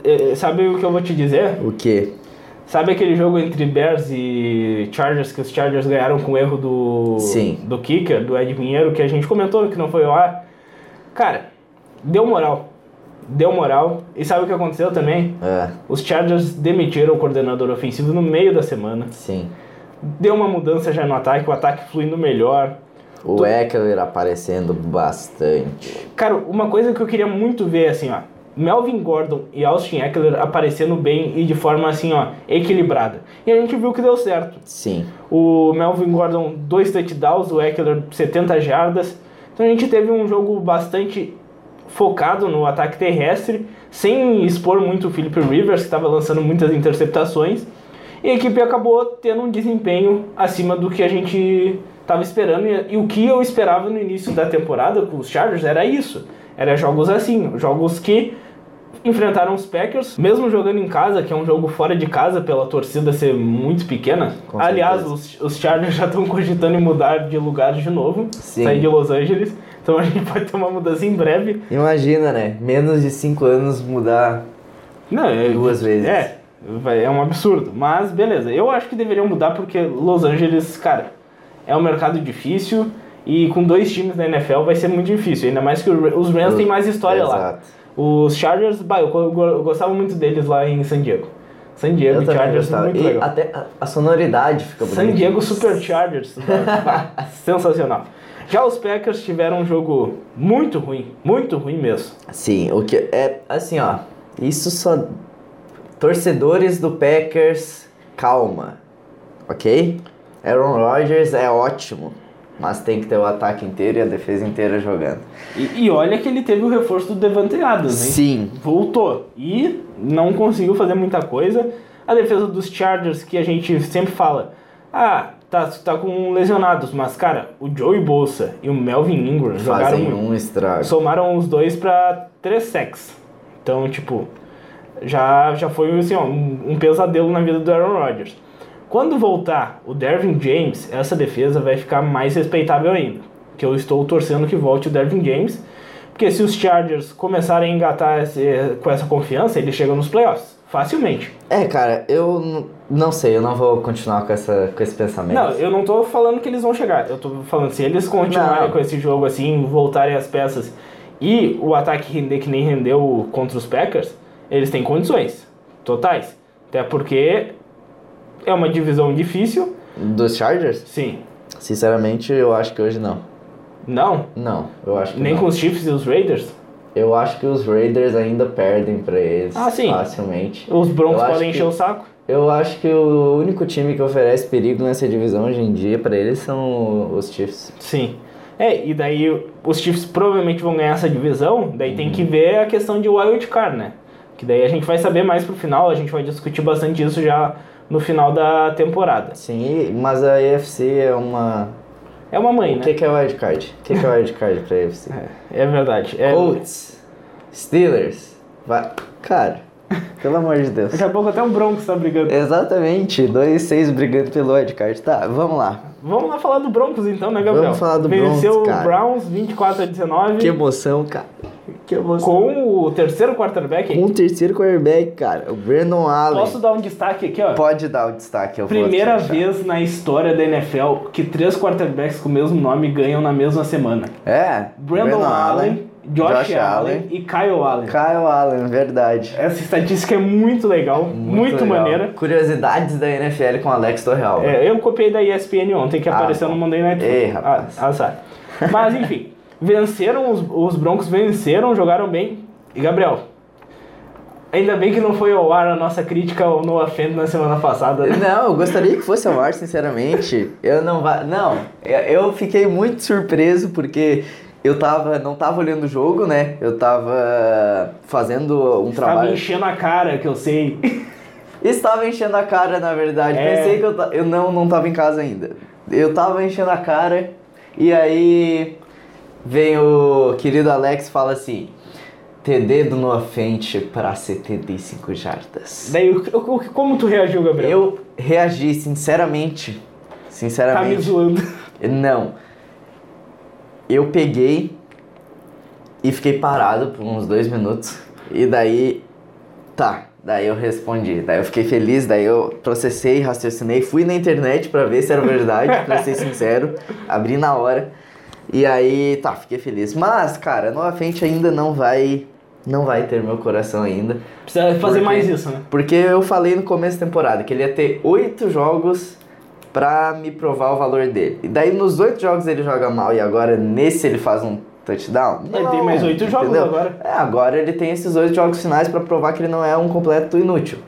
Speaker 1: Eh, Sabe o que eu vou te dizer?
Speaker 2: O quê?
Speaker 1: Sabe aquele jogo entre Bears e Chargers que os Chargers ganharam com o erro do
Speaker 2: Sim.
Speaker 1: do kicker, do Ed Pinheiro, que a gente comentou que não foi ao ar? Cara, deu moral. Deu moral. E sabe o que aconteceu também?
Speaker 2: É,
Speaker 1: Os Chargers demitiram o coordenador ofensivo no meio da semana.
Speaker 2: sim.
Speaker 1: Deu uma mudança já no ataque, o ataque fluindo melhor.
Speaker 2: O Eckler aparecendo bastante.
Speaker 1: Cara, uma coisa que eu queria muito ver assim, ó. Melvin Gordon e Austin Eckler aparecendo bem e de forma assim, ó, equilibrada. E a gente viu que deu certo.
Speaker 2: Sim.
Speaker 1: O Melvin Gordon, dois touchdowns, o Eckler, 70 jardas. Então a gente teve um jogo bastante focado no ataque terrestre, sem expor muito o Philip Rivers, que estava lançando muitas interceptações. E a equipe acabou tendo um desempenho acima do que a gente estava esperando. E, e o que eu esperava no início da temporada com os Chargers era isso. Era jogos assim, jogos que enfrentaram os Packers, mesmo jogando em casa, que é um jogo fora de casa pela torcida ser muito pequena.
Speaker 2: Com
Speaker 1: Aliás,
Speaker 2: certeza.
Speaker 1: os, os Chargers já estão cogitando em mudar de lugar de novo,
Speaker 2: Sim.
Speaker 1: sair de Los Angeles. Então a gente pode ter uma mudança em breve.
Speaker 2: Imagina, né? Menos de 5 anos mudar
Speaker 1: Não, é,
Speaker 2: duas vezes.
Speaker 1: É, vai- é um absurdo. Mas beleza, eu acho que deveriam mudar porque Los Angeles, cara, é um mercado difícil e com dois times da NFL vai ser muito difícil. Ainda mais que os Rams têm mais história lá.
Speaker 2: Exato.
Speaker 1: Os Chargers, bah, eu, go- eu gostava muito deles lá em San Diego. San Diego
Speaker 2: Eu
Speaker 1: Chargers, muito
Speaker 2: E
Speaker 1: legal.
Speaker 2: até a, sonoridade fica bonita.
Speaker 1: San Diego Superchargers, bah, sensacional. Já os Packers tiveram um jogo muito ruim, muito ruim mesmo.
Speaker 2: Sim, o que é assim, ó. Isso só torcedores do Packers, calma. OK? Aaron Rodgers é ótimo, mas tem que ter o ataque inteiro e a defesa inteira jogando.
Speaker 1: E, e olha que ele teve o reforço do Devante Adams, hein?
Speaker 2: Sim.
Speaker 1: voltou e não conseguiu fazer muita coisa. A defesa dos Chargers, que a gente sempre fala, ah, tá, tá com lesionados, mas cara, o Joey Bolsa e o Melvin Ingram jogaram
Speaker 2: Fazem um estrago.
Speaker 1: somaram os dois pra três sacks. Então, tipo, já, já foi assim, ó, um, um pesadelo na vida do Aaron Rodgers. Quando voltar o Dervin James, essa defesa vai ficar mais respeitável ainda. Que eu estou torcendo que volte o Dervin James. Porque se os Chargers começarem a engatar esse- com essa confiança, eles chegam nos playoffs. Facilmente.
Speaker 2: É, cara, eu não sei, eu não vou continuar com, essa, com esse pensamento.
Speaker 1: Não, eu não tô falando que eles vão chegar. Eu tô falando, se eles continuarem
Speaker 2: Não.
Speaker 1: com esse jogo assim, voltarem as peças e o ataque render que nem rendeu contra os Packers, eles têm condições totais. Até porque é uma divisão difícil.
Speaker 2: Dos Chargers?
Speaker 1: Sim.
Speaker 2: Sinceramente, eu acho que hoje não.
Speaker 1: Não.
Speaker 2: Não, eu acho que
Speaker 1: Nem
Speaker 2: não.
Speaker 1: com os Chiefs e os Raiders.
Speaker 2: Eu acho que os Raiders ainda perdem pra eles
Speaker 1: Ah, sim.
Speaker 2: facilmente.
Speaker 1: Os Broncos
Speaker 2: Eu
Speaker 1: podem
Speaker 2: que-
Speaker 1: encher o saco.
Speaker 2: Eu acho que o único time que oferece perigo nessa divisão hoje em dia pra eles são os Chiefs.
Speaker 1: Sim. É, e daí os Chiefs provavelmente vão ganhar essa divisão, daí tem que ver a questão de wild card, né? Que daí a gente vai saber mais pro final, a gente vai discutir bastante isso já no final da temporada.
Speaker 2: Sim, mas a AFC é uma.
Speaker 1: É uma mãe,
Speaker 2: O
Speaker 1: né?
Speaker 2: que, que é wildcard? O que, é wildcard pra AFC?
Speaker 1: É verdade. É,
Speaker 2: Colts, Steelers. Vai... Cara, pelo amor de Deus.
Speaker 1: Daqui a pouco até o Broncos tá brigando.
Speaker 2: Exatamente, 2-6 brigando pelo wildcard. Tá, vamos lá.
Speaker 1: Vamos lá falar do Broncos então, né, Gabriel?
Speaker 2: Vamos falar do
Speaker 1: Venceu
Speaker 2: Broncos,
Speaker 1: o
Speaker 2: cara.
Speaker 1: Browns 24 a 19
Speaker 2: Que emoção, cara.
Speaker 1: Com o terceiro quarterback.
Speaker 2: Com o terceiro quarterback, cara, o Brandon Allen.
Speaker 1: Posso dar um destaque aqui, ó?
Speaker 2: Pode dar o destaque, eu
Speaker 1: Primeira vez na história da NFL que três quarterbacks com o mesmo nome ganham na mesma semana.
Speaker 2: É,
Speaker 1: Brandon, Allen, Josh, Allen, e Kyle Allen.
Speaker 2: Kyle Allen, verdade.
Speaker 1: Essa estatística é muito legal, muito,
Speaker 2: legal.
Speaker 1: maneira.
Speaker 2: Curiosidades da NFL com Alex Torreal.
Speaker 1: É, eu copiei da ESPN ontem, que
Speaker 2: Ah,
Speaker 1: apareceu no Monday Night
Speaker 2: Ei,
Speaker 1: Football.
Speaker 2: rapaz.
Speaker 1: Ah, azar. Mas enfim, venceram, os, os Broncos venceram, jogaram bem. E Gabriel, Ainda bem que não foi ao ar a nossa crítica ao Noah Fent na semana passada. né?
Speaker 2: Não, eu gostaria que fosse ao ar, sinceramente. Eu não va... Não, eu- fiquei muito surpreso porque eu tava, não tava olhando o jogo, né? Eu tava fazendo um
Speaker 1: Tava
Speaker 2: trabalho.
Speaker 1: enchendo a cara, que eu sei.
Speaker 2: Estava enchendo a cara, na verdade.
Speaker 1: É.
Speaker 2: Pensei que eu, ta- eu não, não tava em casa ainda. Eu tava enchendo a cara e aí vem o querido Alex e fala assim: TD do Noah Fent pra 75 jardas.
Speaker 1: Daí, o- o- como tu reagiu, Gabriel?
Speaker 2: Eu reagi, sinceramente.
Speaker 1: Tá me
Speaker 2: Sinceramente.
Speaker 1: zoando.
Speaker 2: Não. Eu peguei e fiquei parado por uns dois minutos. E daí. Tá. Daí eu respondi. Daí eu fiquei feliz, daí eu processei, raciocinei, fui na internet pra ver se era verdade, pra ser sincero. Abri na hora. E aí, tá, fiquei feliz. Mas, cara, Nova Frente ainda não vai. Não vai ter meu coração ainda.
Speaker 1: Precisa fazer
Speaker 2: Por quê?
Speaker 1: mais isso, né?
Speaker 2: Porque eu falei no começo da temporada que ele ia ter oito jogos pra me provar o valor dele. E daí nos oito jogos ele joga mal e agora nesse ele faz um touchdown?
Speaker 1: Ele tem mais oito jogos agora.
Speaker 2: É, agora ele tem esses oito jogos finais pra provar que ele não é um completo inútil.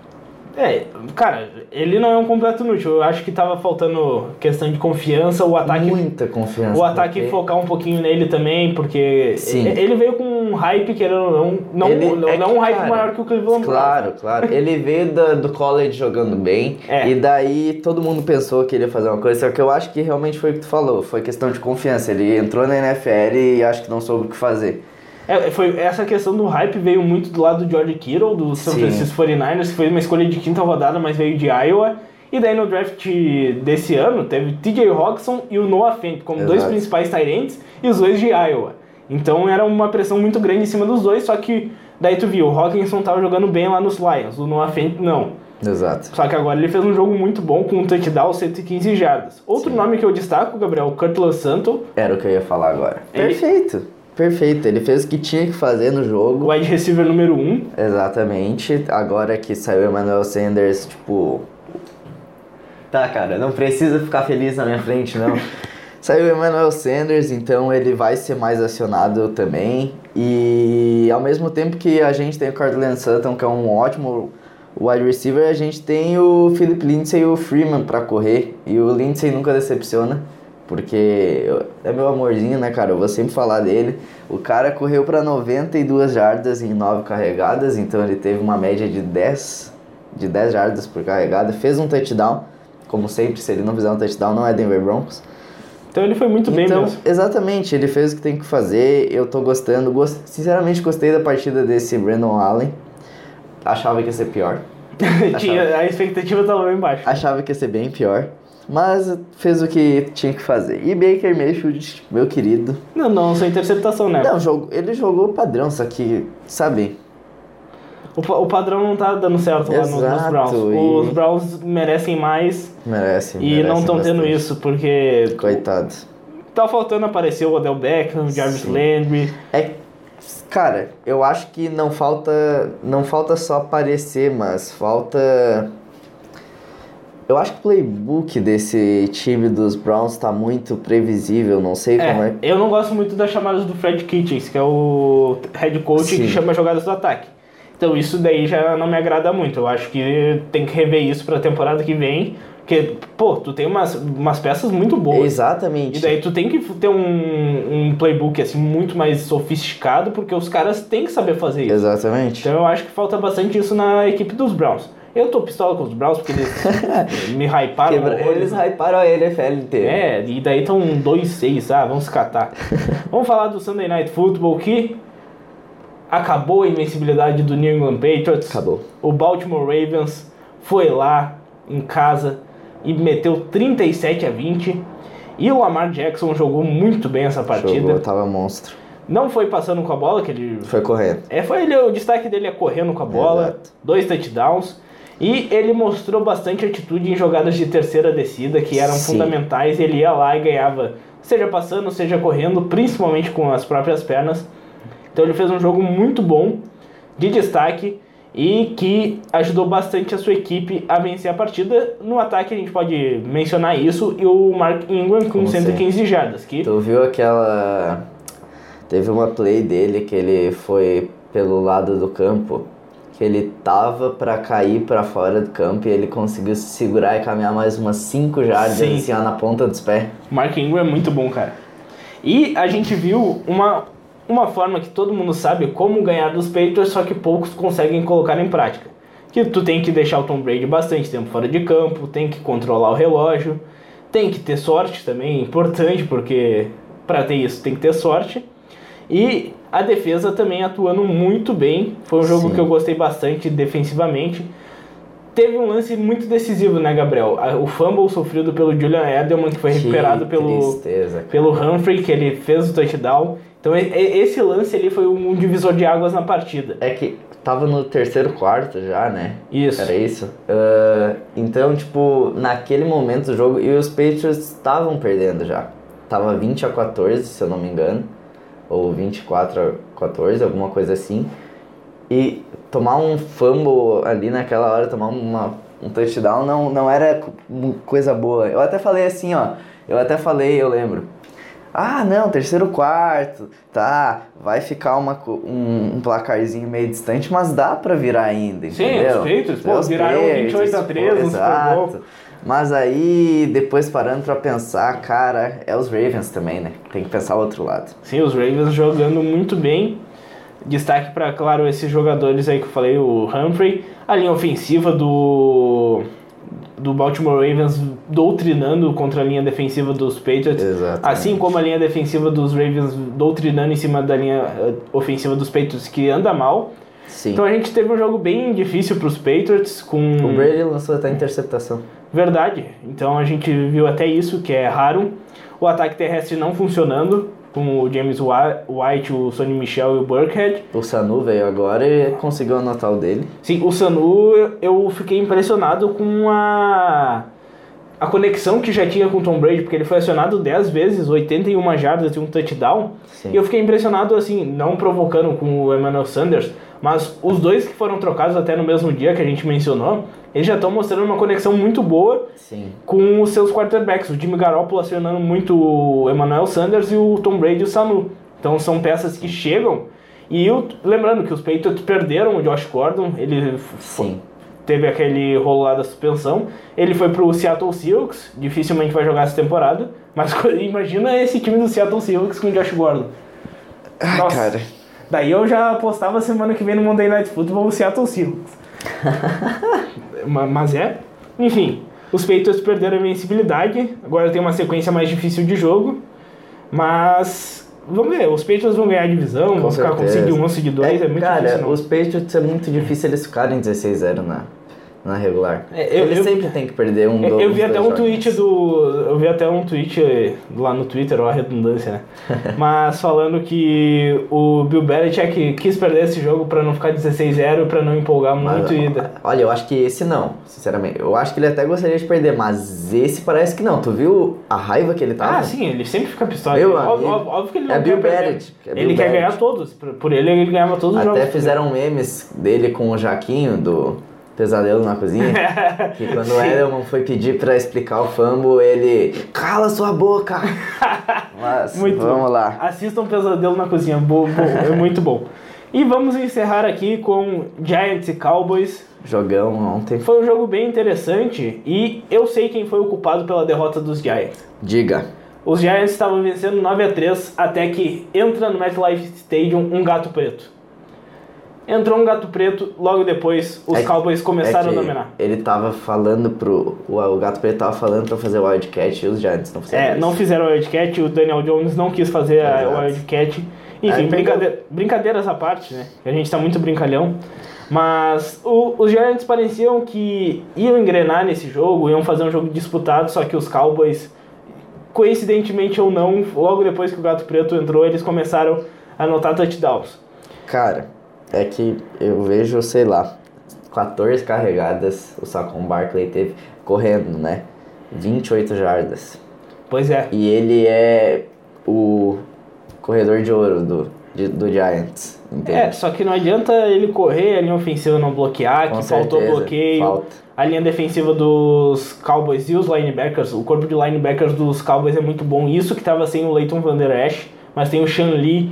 Speaker 1: É, cara, ele não é um completo inútil. Eu acho que tava faltando questão de confiança, o ataque.
Speaker 2: Muita confiança.
Speaker 1: O ataque
Speaker 2: porque
Speaker 1: focar um pouquinho nele também, porque
Speaker 2: Sim.
Speaker 1: ele veio com um hype que não, não, não,
Speaker 2: Ele-
Speaker 1: não,
Speaker 2: é
Speaker 1: não
Speaker 2: que,
Speaker 1: um hype
Speaker 2: cara,
Speaker 1: maior que o Cleveland Browns.
Speaker 2: Claro, claro. Ele veio da- do college jogando bem.
Speaker 1: É.
Speaker 2: E daí todo mundo pensou que ele ia fazer uma coisa. Só que eu acho que realmente foi o que tu falou. Foi questão de confiança. Ele entrou na NFL e acho que não soube o que fazer.
Speaker 1: É, foi, essa questão do hype veio muito do lado do George Kittle, do San
Speaker 2: Sim.
Speaker 1: Francisco 49ers, que foi uma escolha de quinta rodada, mas veio de Iowa. E daí no draft desse ano teve TJ Hawkinson e o Noah Fent como dois
Speaker 2: Exato.
Speaker 1: principais tight ends e os dois de Iowa. Então era uma pressão muito grande em cima dos dois, só que daí tu viu, o Hawkinson tava jogando bem lá nos Lions, o Noah Fent não.
Speaker 2: Exato.
Speaker 1: Só que agora ele fez um jogo muito bom com um touchdown 115 jardas. Outro
Speaker 2: Sim.
Speaker 1: nome que eu destaco, Gabriel, Curtis Santo,
Speaker 2: Era o que eu ia falar agora.
Speaker 1: Ele-
Speaker 2: Perfeito. Perfeito. Ele fez o que tinha que fazer no jogo.
Speaker 1: wide receiver número 1.
Speaker 2: Exatamente. Agora que saiu o Emmanuel Sanders, tipo. Tá, cara, não precisa ficar feliz na minha frente, não. saiu o Emmanuel Sanders, então ele vai ser mais acionado também. E ao mesmo tempo que a gente tem o Cortland Sutton, que é um ótimo wide receiver, a gente tem o Philip Lindsay e o Freeman pra correr. E o Lindsay nunca decepciona. Porque é meu amorzinho, né, cara? Eu vou sempre falar dele. O cara correu para 92 jardas em 9 carregadas, então ele teve uma média de 10, de 10 jardas por carregada. Fez um touchdown, como sempre, se ele não fizer um touchdown, não é Denver Broncos.
Speaker 1: Então ele foi muito bem
Speaker 2: então,
Speaker 1: mesmo.
Speaker 2: exatamente, ele fez o que tem que fazer. Eu tô gostando. Gost... Sinceramente, gostei da partida desse Brandon Allen. Achava que ia ser pior.
Speaker 1: Tinha, a expectativa estava bem baixa.
Speaker 2: Achava que ia ser bem pior. Mas fez o que tinha que fazer. E Baker Mayfield, meu querido,
Speaker 1: Não, não, só interceptação, né?
Speaker 2: Não, jogo, ele jogou padrão, só que, sabe?
Speaker 1: O, o padrão não tá dando certo lá no- nos Browns.
Speaker 2: e-
Speaker 1: Os Browns merecem mais
Speaker 2: Merece.
Speaker 1: e
Speaker 2: merece
Speaker 1: não estão tendo isso, porque
Speaker 2: Coitado.
Speaker 1: tá faltando aparecer o Odell Beckham, o Jarvis
Speaker 2: Sim.
Speaker 1: Landry.
Speaker 2: É, cara, eu acho que não falta, não falta só aparecer, mas falta. Eu acho que o playbook desse time dos Browns tá muito previsível, não sei como
Speaker 1: É,
Speaker 2: é.
Speaker 1: eu não gosto muito das chamadas do Fred Kitchens, que é o head coach
Speaker 2: Sim.
Speaker 1: que chama jogadas do ataque. Então isso daí já não me agrada muito. Eu acho que tem que rever isso pra temporada que vem. Porque, pô, tu tem umas, umas peças muito boas.
Speaker 2: Exatamente.
Speaker 1: E daí tu tem que ter um, um playbook assim muito mais sofisticado, porque os caras têm que saber fazer isso.
Speaker 2: Exatamente.
Speaker 1: Então eu acho que falta bastante isso na equipe dos Browns. Eu tô pistola com os Browns porque eles me hyparam.
Speaker 2: Quebra-. Eles hyparam a NFL inteira.
Speaker 1: É, e daí estão 2-6, ah, vamos se catar. vamos falar do Sunday Night Football que acabou a invencibilidade do New England Patriots.
Speaker 2: Acabou.
Speaker 1: O Baltimore Ravens foi lá em casa e meteu 37 a 20. E o Lamar Jackson jogou muito bem essa partida.
Speaker 2: Jogou, tava monstro.
Speaker 1: Não foi passando com a bola, que ele.
Speaker 2: Foi correndo.
Speaker 1: É, foi ele, o destaque dele é correndo com a bola,
Speaker 2: Exato.
Speaker 1: dois touchdowns. E ele mostrou bastante atitude em jogadas de terceira descida que eram
Speaker 2: Sim.
Speaker 1: fundamentais. Ele ia lá e ganhava, seja passando, seja correndo, principalmente com as próprias pernas. Então ele fez um jogo muito bom, de destaque, e que ajudou bastante a sua equipe a vencer a partida. No ataque a gente pode mencionar isso e o Mark Ingram com
Speaker 2: Como
Speaker 1: 115 jardas. Que
Speaker 2: Tu viu aquela. Teve uma play dele que ele foi pelo lado do campo, que ele tava pra cair pra fora do campo e ele conseguiu se segurar e caminhar mais umas 5 jardas
Speaker 1: Sim.
Speaker 2: assim, ó, na ponta dos pés.
Speaker 1: Mark Ingram é muito bom, cara. E a gente viu uma, uma forma que todo mundo sabe como ganhar dos Patriots, só que poucos conseguem colocar em prática. Que tu tem que deixar o Tom Brady bastante tempo fora de campo, tem que controlar o relógio, tem que ter sorte também, é importante, porque para ter isso tem que ter sorte. E a defesa também atuando muito bem. Foi um jogo
Speaker 2: Sim.
Speaker 1: que eu gostei bastante defensivamente. Teve um lance muito decisivo, né, Gabriel? O fumble sofrido pelo Julian Edelman, que foi recuperado
Speaker 2: Que
Speaker 1: pelo,
Speaker 2: Tristeza,
Speaker 1: pelo Humphrey, que ele fez o touchdown. Então esse lance ali foi um divisor de águas na partida.
Speaker 2: É que tava no terceiro quarto já, né?
Speaker 1: Isso.
Speaker 2: Era isso? Ah, então, tipo, naquele momento do jogo, e os Patriots estavam perdendo já. Tava 20 a 14, se eu não me engano. Ou 24 a 14, alguma coisa assim. E tomar um fumble ali naquela hora, tomar uma, um touchdown, não, não era co- coisa boa. Eu até falei assim, ó. Eu até falei, eu lembro. Ah, não, terceiro quarto, tá, vai ficar uma, um, um placarzinho meio distante, mas dá pra virar ainda,
Speaker 1: Sim,
Speaker 2: entendeu?
Speaker 1: os Patriots, pô, viraram
Speaker 2: Patriots,
Speaker 1: 28 a 13
Speaker 2: pô,
Speaker 1: no Super Bowl.
Speaker 2: Mas aí, depois parando pra pensar, cara, é os Ravens também, né? Tem que pensar o outro lado.
Speaker 1: Sim, os Ravens jogando muito bem. Destaque para, claro, esses jogadores aí que eu falei, o Humphrey, a linha ofensiva do do Baltimore Ravens doutrinando contra a linha defensiva dos Patriots,
Speaker 2: Exatamente.
Speaker 1: assim como a linha defensiva dos Ravens doutrinando em cima da linha eh, ofensiva dos Patriots que anda mal.
Speaker 2: Sim.
Speaker 1: Então a gente teve um jogo bem difícil para os Patriots com
Speaker 2: O Brady lançou até interceptação.
Speaker 1: Verdade. Então a gente viu até isso, que é raro. O ataque terrestre não funcionando, com o James White, o Sonny Michel e o Burkhead.
Speaker 2: O Sanu veio agora e conseguiu anotar o dele.
Speaker 1: Sim, o Sanu, eu fiquei impressionado com a, a conexão que já tinha com o Tom Brady, porque ele foi acionado 10 vezes, 81 jardas e um touchdown.
Speaker 2: Sim.
Speaker 1: E eu fiquei impressionado, assim, não provocando com o Emmanuel Sanders, mas os dois que foram trocados até no mesmo dia que a gente mencionou, eles já estão mostrando uma conexão muito boa
Speaker 2: Sim.
Speaker 1: com os seus quarterbacks. O Jimmy Garoppolo acionando muito o Emmanuel Sanders e o Tom Brady e o Sanu. Então são peças que chegam. E lembrando que os Patriots perderam o Josh Gordon, ele
Speaker 2: Sim.
Speaker 1: teve aquele rolo lá da suspensão. Ele foi pro Seattle Seahawks, dificilmente vai jogar essa temporada. Mas imagina esse time do Seattle Seahawks com o Josh Gordon.
Speaker 2: Ah,
Speaker 1: Nossa.
Speaker 2: cara.
Speaker 1: Daí eu já apostava semana que vem no Monday Night Football o Seattle Seahawks. Ma- Mas é. Enfim, os Patriots perderam a invencibilidade. Agora tem uma sequência mais difícil de jogo. Mas vamos ver, os Patriots vão ganhar a divisão, vão ficar com
Speaker 2: certeza.
Speaker 1: seed 1, seed 2, é, muito
Speaker 2: cara,
Speaker 1: difícil não.
Speaker 2: os Patriots é muito difícil eles ficarem 16-0 na, na regular.
Speaker 1: É, eu-
Speaker 2: eles
Speaker 1: eu-
Speaker 2: sempre têm que perder um
Speaker 1: Eu,
Speaker 2: do-
Speaker 1: eu
Speaker 2: uns
Speaker 1: vi até
Speaker 2: dois
Speaker 1: um
Speaker 2: jogos.
Speaker 1: tweet do. Eu vi até um tweet eh, lá no Twitter, ó, a redundância, né? Mas falando que o Bill Belichick quis perder esse jogo pra não ficar 16-0, pra não empolgar muito e.
Speaker 2: Olha, eu acho que esse não, sinceramente. Eu acho que ele até gostaria de perder, mas esse parece que não. Tu viu a raiva que ele tava?
Speaker 1: Ah, sim, ele sempre fica pistola.
Speaker 2: Meu
Speaker 1: Óbvio, óbvio- óbvio que ele não
Speaker 2: é Bill. Belichick, é Bill
Speaker 1: ele quer ganhar todos. Por ele, ele ganhava todos os
Speaker 2: Até
Speaker 1: jogos.
Speaker 2: fizeram memes dele com o Jaquinho do Pesadelo na Cozinha. que quando o Edelman foi pedir pra explicar o fumble, ele. Cala sua boca! Mas
Speaker 1: Muito
Speaker 2: vamos
Speaker 1: bom.
Speaker 2: lá.
Speaker 1: Assistam Pesadelo na Cozinha, bom, bom, é muito bom. E vamos encerrar aqui com Giants e Cowboys.
Speaker 2: Jogão ontem.
Speaker 1: Foi um jogo bem interessante e eu sei quem foi o culpado pela derrota dos Giants.
Speaker 2: Diga.
Speaker 1: Os Giants estavam vencendo 9 a 3 até que entra no MetLife Stadium um gato preto. Entrou um gato preto, logo depois os
Speaker 2: É-
Speaker 1: Cowboys começaram
Speaker 2: é que
Speaker 1: a dominar.
Speaker 2: Ele tava falando pro. O, o Gato Preto tava falando pra fazer o Wildcat e os Giants não fizeram.
Speaker 1: É,
Speaker 2: isso.
Speaker 1: não fizeram o Wildcat, o Daniel Jones não quis fazer a- o. Wildcat. Enfim, brincadeira, brincadeiras à parte, né? A gente tá muito brincalhão. Mas o- os Giants pareciam que iam engrenar nesse jogo, iam fazer um jogo disputado, só que os Cowboys, coincidentemente ou não, logo depois que o Gato Preto entrou, eles começaram a anotar touchdowns.
Speaker 2: Cara, é que eu vejo, sei lá, 14 carregadas o Saquon Barkley teve correndo, né? 28 jardas.
Speaker 1: Pois é.
Speaker 2: E ele é o corredor de ouro do, de- do Giants, entende?
Speaker 1: É, só que não adianta ele correr, a linha ofensiva não bloquear,
Speaker 2: Com
Speaker 1: que faltou
Speaker 2: certeza,
Speaker 1: bloqueio.
Speaker 2: falta.
Speaker 1: A linha defensiva dos Cowboys e os linebackers, o corpo de linebackers dos Cowboys é muito bom. Isso que estava sem o Leighton Van Der Esch, mas tem o Sean Lee,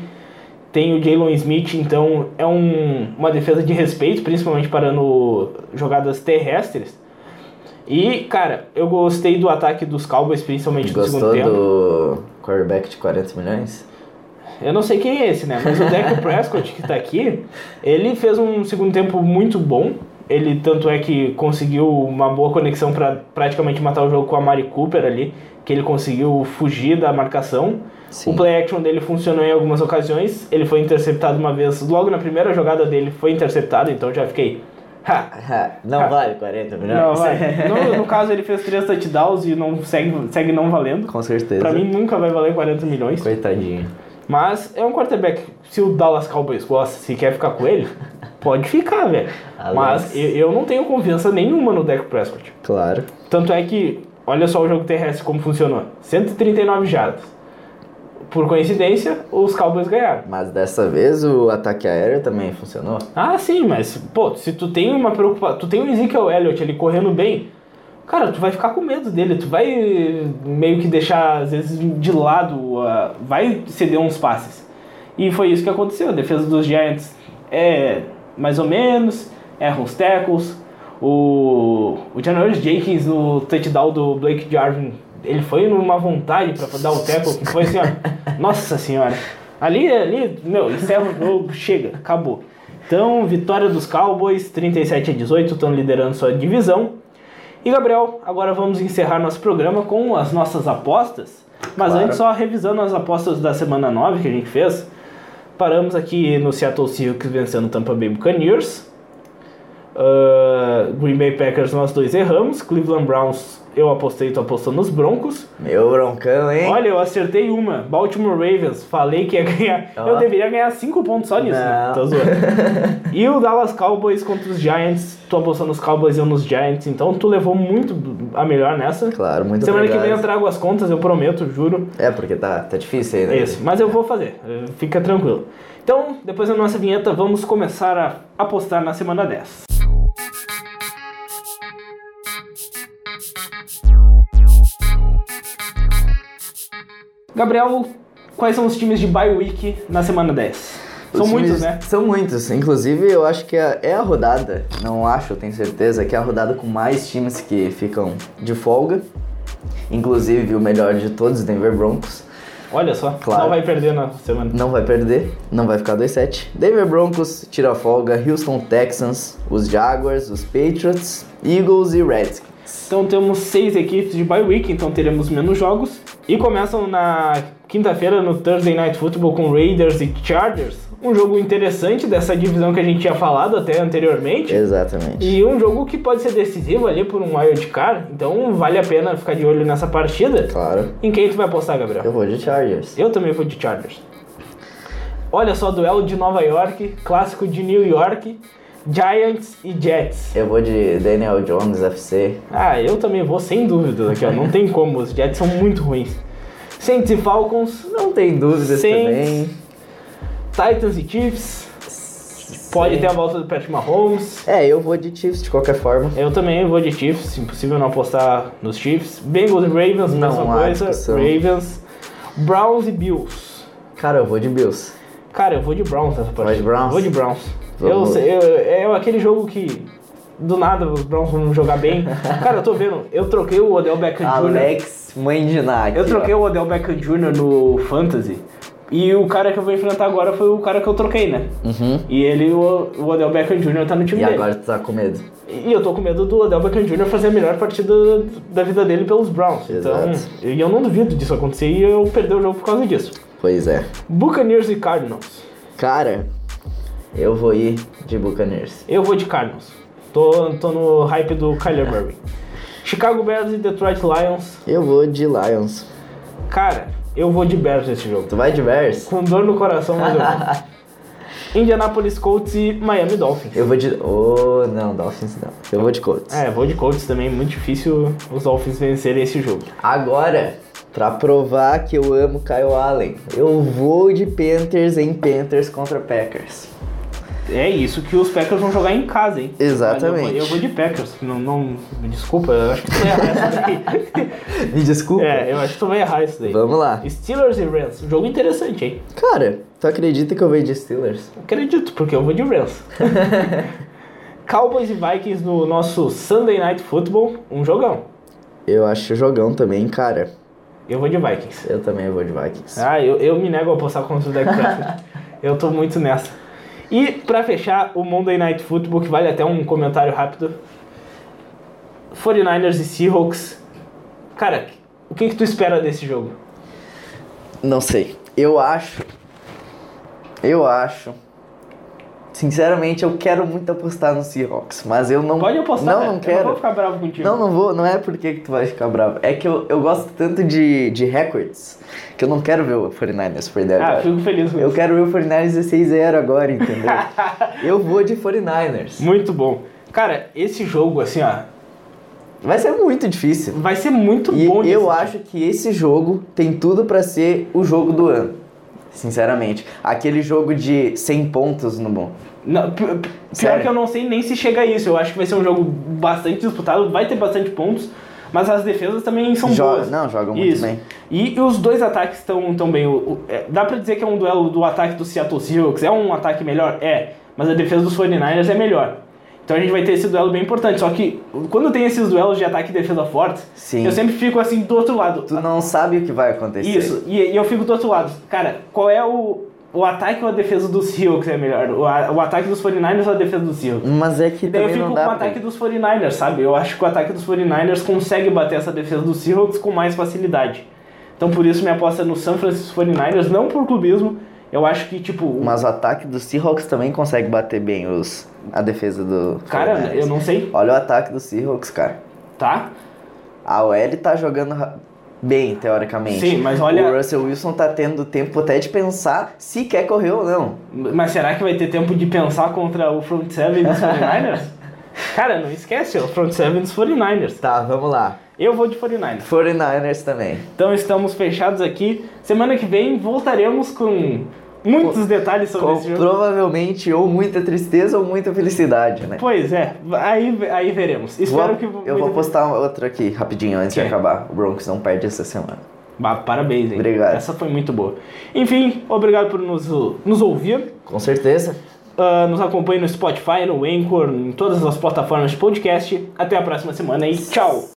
Speaker 1: tem o Jalen Smith, então é um, uma defesa de respeito, principalmente parando jogadas terrestres. E, cara, eu gostei do ataque dos Cowboys, principalmente no
Speaker 2: Gostou
Speaker 1: segundo tempo.
Speaker 2: do quarterback de 40 milhões?
Speaker 1: Eu não sei quem é esse, né? Mas o Dak Prescott, que tá aqui, ele fez um segundo tempo muito bom. Ele tanto é que conseguiu uma boa conexão para praticamente matar o jogo com a Mari Cooper ali, que ele conseguiu fugir da marcação.
Speaker 2: Sim.
Speaker 1: O play action dele funcionou em algumas ocasiões. Ele foi interceptado uma vez, logo na primeira jogada dele foi interceptado, então já fiquei. Ha!
Speaker 2: Não
Speaker 1: Ah.
Speaker 2: vale 40 milhões?
Speaker 1: Não, vai. No, no caso, ele fez três touchdowns e não segue, segue não valendo.
Speaker 2: Com certeza.
Speaker 1: Pra mim nunca vai valer 40 milhões.
Speaker 2: Coitadinho.
Speaker 1: Mas é um quarterback. Se o Dallas Cowboys gosta, se quer ficar com ele, pode ficar, velho. Mas eu, eu não tenho confiança nenhuma no Dak Prescott.
Speaker 2: Claro.
Speaker 1: Tanto é que, olha só o jogo terrestre como funcionou: 139 jardas. Por coincidência, os Cowboys ganharam.
Speaker 2: Mas dessa vez o ataque aéreo também funcionou?
Speaker 1: Ah, sim, mas, pô, se tu tem uma preocupação. Tu tem o Ezekiel Elliott ali correndo bem. Cara, tu vai ficar com medo dele, tu vai meio que deixar, às vezes, de lado, ah, vai ceder uns passes. E foi isso que aconteceu. A defesa dos Giants é mais ou menos, erra os tackles. O, o Janoris Jenkins no touchdown do Blake Jarvin, ele foi numa vontade pra dar o tackle, que foi assim, ó. Nossa senhora. Ali, ali, meu, encerra o jogo, chega, acabou. Então, vitória dos Cowboys, 37 a 18, estão liderando sua divisão. E Gabriel, agora vamos encerrar nosso programa com as nossas apostas. Mas
Speaker 2: Claro.
Speaker 1: antes, só revisando as apostas da semana 9 que a gente fez. Paramos aqui no Seattle Seahawks vencendo o Tampa Bay Buccaneers. Ah, Green Bay Packers nós dois erramos. Cleveland Browns eu apostei, tu apostou nos Broncos.
Speaker 2: Meu broncão, hein?
Speaker 1: Olha, eu acertei uma. Baltimore Ravens, falei que ia ganhar.
Speaker 2: Ó.
Speaker 1: Eu deveria ganhar 5 pontos só nisso, né? Tô zoando. e o Dallas Cowboys contra os Giants. Tu apostou nos Cowboys e eu nos Giants. Então tu levou muito a melhor nessa.
Speaker 2: Claro, muito
Speaker 1: Semana que
Speaker 2: obrigado.
Speaker 1: vem eu trago as contas, eu prometo, juro.
Speaker 2: É, porque tá, tá difícil aí, né?
Speaker 1: Isso, mas eu vou fazer, eh, fica tranquilo. Então, depois da nossa vinheta, vamos começar a apostar na semana 10. Gabriel, quais são os times de bye week na semana 10? São
Speaker 2: Os
Speaker 1: muitos,
Speaker 2: times-
Speaker 1: né?
Speaker 2: São muitos. Inclusive, eu acho que é, é a rodada, não acho, eu tenho certeza, que é a rodada com mais times que ficam de folga. Inclusive, o melhor de todos, Denver Broncos.
Speaker 1: Olha só,
Speaker 2: Claro.
Speaker 1: não vai perder na semana.
Speaker 2: Não vai perder, não vai ficar 2-7. Denver Broncos tira a folga, Houston Texans, os Jaguars, os Patriots, Eagles e Redskins.
Speaker 1: Então temos seis equipes de bye week, então teremos menos jogos. E começam na quinta-feira no Thursday Night Football com Raiders e Chargers. Um jogo interessante dessa divisão que a gente tinha falado até anteriormente.
Speaker 2: Exatamente.
Speaker 1: E um jogo que pode ser decisivo ali por um wild card. Então vale a pena ficar de olho nessa partida.
Speaker 2: Claro.
Speaker 1: Em quem tu vai apostar, Gabriel?
Speaker 2: Eu vou de Chargers.
Speaker 1: Eu também vou de Chargers. Olha só, duelo de Nova York, clássico de New York, Giants e Jets.
Speaker 2: Eu vou de Daniel Jones, FC.
Speaker 1: Ah, eu também vou, sem dúvidas aqui, ó. Não tem como, os Jets são muito ruins. Saints e Falcons,
Speaker 2: Não tem dúvidas
Speaker 1: Saints.
Speaker 2: também.
Speaker 1: Titans e Chiefs. Pode ter a volta do Patrick Mahomes.
Speaker 2: É, eu vou de Chiefs de qualquer forma.
Speaker 1: Eu também vou de Chiefs, impossível não apostar nos Chiefs. Bengals e Ravens,
Speaker 2: Não
Speaker 1: mesma coisa. Ravens. Browns e Bills.
Speaker 2: Cara, eu vou de Bills.
Speaker 1: Cara, eu vou de Browns nessa partida.
Speaker 2: Vai de Browns?
Speaker 1: Vou de Browns. Eu, sei- eu, é aquele jogo que do nada os Browns vão jogar bem. Cara, eu tô vendo, eu troquei o Odell Beckham Jr.
Speaker 2: Alex Mãe de Nike.
Speaker 1: Eu troquei o Odell Beckham Jr. no Fantasy. E o cara que eu vou enfrentar agora foi o cara que eu troquei, né?
Speaker 2: Uhum.
Speaker 1: E ele, o, o Odell Beckham Jr. tá no time
Speaker 2: E
Speaker 1: dele.
Speaker 2: agora tu tá com medo.
Speaker 1: E eu tô com medo do Odell Beckham Jr. fazer a melhor partida da vida dele pelos Browns. Então,
Speaker 2: Exato.
Speaker 1: e eu não duvido disso acontecer e eu perder o jogo por causa disso.
Speaker 2: Pois é.
Speaker 1: Buccaneers e Cardinals.
Speaker 2: Cara, eu vou ir de Buccaneers.
Speaker 1: Eu vou de Cardinals. Tô, tô no hype do Kyler Murray. Chicago Bears e Detroit Lions.
Speaker 2: Eu vou de Lions.
Speaker 1: Cara, eu vou de Bears nesse jogo.
Speaker 2: Tu vai de Bears?
Speaker 1: Com dor no coração, mas eu vou. Indianapolis Colts e Miami Dolphins.
Speaker 2: Eu vou de. Oh, não, Dolphins não. Eu vou de Colts.
Speaker 1: É, vou de Colts também. Muito difícil os Dolphins vencerem esse jogo.
Speaker 2: Agora, pra provar que eu amo Kyle Allen, eu vou de Panthers em Panthers contra Packers.
Speaker 1: É isso que os Packers vão jogar em casa, hein?
Speaker 2: Exatamente.
Speaker 1: Eu, vou, eu vou de Packers. Não, não, desculpa, eu acho que tu vai errar isso daí.
Speaker 2: Me desculpa.
Speaker 1: É, eu acho que tu vai errar isso daí.
Speaker 2: Vamos lá.
Speaker 1: Steelers e Rams. Jogo interessante, hein?
Speaker 2: Cara, tu acredita que eu vejo de Steelers?
Speaker 1: Acredito, porque eu vou de Rams. Cowboys e Vikings no nosso Sunday Night Football. Um jogão.
Speaker 2: Eu acho jogão também, cara.
Speaker 1: Eu vou de Vikings.
Speaker 2: Eu também vou de Vikings.
Speaker 1: Ah, eu, eu me nego a apostar contra o Dak Prescott. eu tô muito nessa. E pra fechar o Monday Night Football, que vale até um comentário rápido. 49ers e Seahawks. Cara, o que, que tu espera desse jogo?
Speaker 2: Não sei. Eu acho. Eu acho. Sinceramente, eu quero muito apostar no Seahawks, mas eu não.
Speaker 1: Pode apostar,
Speaker 2: Não,
Speaker 1: né?
Speaker 2: não
Speaker 1: Eu
Speaker 2: quero.
Speaker 1: não vou ficar bravo contigo.
Speaker 2: Não, não vou. Não é porque que tu vai ficar bravo. É que eu, eu gosto tanto de, de records que eu não quero ver o 49ers perder
Speaker 1: Ah,
Speaker 2: agora.
Speaker 1: fico feliz com
Speaker 2: Eu
Speaker 1: isso.
Speaker 2: quero ver o 49ers 16-0 agora, entendeu? eu vou de 49ers.
Speaker 1: Muito bom. Cara, esse jogo, assim, ó,
Speaker 2: Vai ser muito difícil.
Speaker 1: vai ser muito
Speaker 2: E
Speaker 1: bom de
Speaker 2: eu acho que esse jogo tem tudo pra ser o jogo do ano. Sinceramente. Aquele jogo de 100 pontos no bom.
Speaker 1: Não, pi- pi- pior
Speaker 2: Sério?
Speaker 1: que eu não sei nem se chega a isso. Eu acho que vai ser um jogo bastante disputado, vai ter bastante pontos, mas as defesas também são
Speaker 2: Joga-
Speaker 1: boas.
Speaker 2: não, jogam muito
Speaker 1: Isso.
Speaker 2: bem.
Speaker 1: E os dois ataques estão tão bem. O- o- é, dá pra dizer que é um duelo do ataque do Seattle Seahawks. É um ataque melhor? É. Mas a defesa dos 49ers é melhor. Então a gente vai ter esse duelo bem importante. Só que quando tem esses duelos de ataque e defesa fortes,
Speaker 2: Sim.
Speaker 1: eu sempre fico assim do outro lado.
Speaker 2: Tu não sabe o que vai acontecer.
Speaker 1: Isso, e, e eu fico do outro lado. Cara, qual é o, o ataque ou a defesa dos Seahawks é melhor? O, a- o ataque dos 49ers ou a defesa dos Seahawks?
Speaker 2: Mas é que
Speaker 1: Daí eu fico
Speaker 2: não
Speaker 1: com
Speaker 2: dá
Speaker 1: o
Speaker 2: pra...
Speaker 1: ataque dos 49ers, sabe? Eu acho que o ataque dos 49ers consegue bater essa defesa dos Seahawks com mais facilidade. Então por isso minha aposta é no San Francisco 49ers, não por clubismo. Eu acho que, tipo,
Speaker 2: Mas o ataque dos Seahawks também consegue bater bem os, a defesa do.
Speaker 1: cara,
Speaker 2: 49ers.
Speaker 1: eu não sei,
Speaker 2: Olha o ataque dos Seahawks, cara.
Speaker 1: tá?
Speaker 2: A OL tá jogando bem, teoricamente.
Speaker 1: Sim, mas olha-
Speaker 2: O Russell Wilson tá tendo tempo até de pensar se quer correr ou não.
Speaker 1: Mas será que vai ter tempo de pensar contra o front seven dos 49ers? cara, não esquece, o front seven dos 49ers.
Speaker 2: Tá, vamos lá.
Speaker 1: Eu vou de 49ers.
Speaker 2: 49ers também.
Speaker 1: Então estamos fechados aqui. Semana que vem voltaremos com muitos detalhes sobre
Speaker 2: Com
Speaker 1: esse jogo.
Speaker 2: provavelmente ou muita tristeza ou muita felicidade, né?
Speaker 1: Pois é, aí, aí veremos. Espero
Speaker 2: Vou-
Speaker 1: que.
Speaker 2: eu vou postar outro aqui rapidinho antes de
Speaker 1: Ok.
Speaker 2: acabar. O Broncos não perde essa semana.
Speaker 1: Bah, parabéns, hein?
Speaker 2: Obrigado.
Speaker 1: Essa foi muito boa. Enfim, obrigado por nos, nos ouvir.
Speaker 2: Com certeza.
Speaker 1: Ah, nos acompanhe no Spotify, no Anchor, em todas as plataformas de podcast. Até a próxima semana e tchau!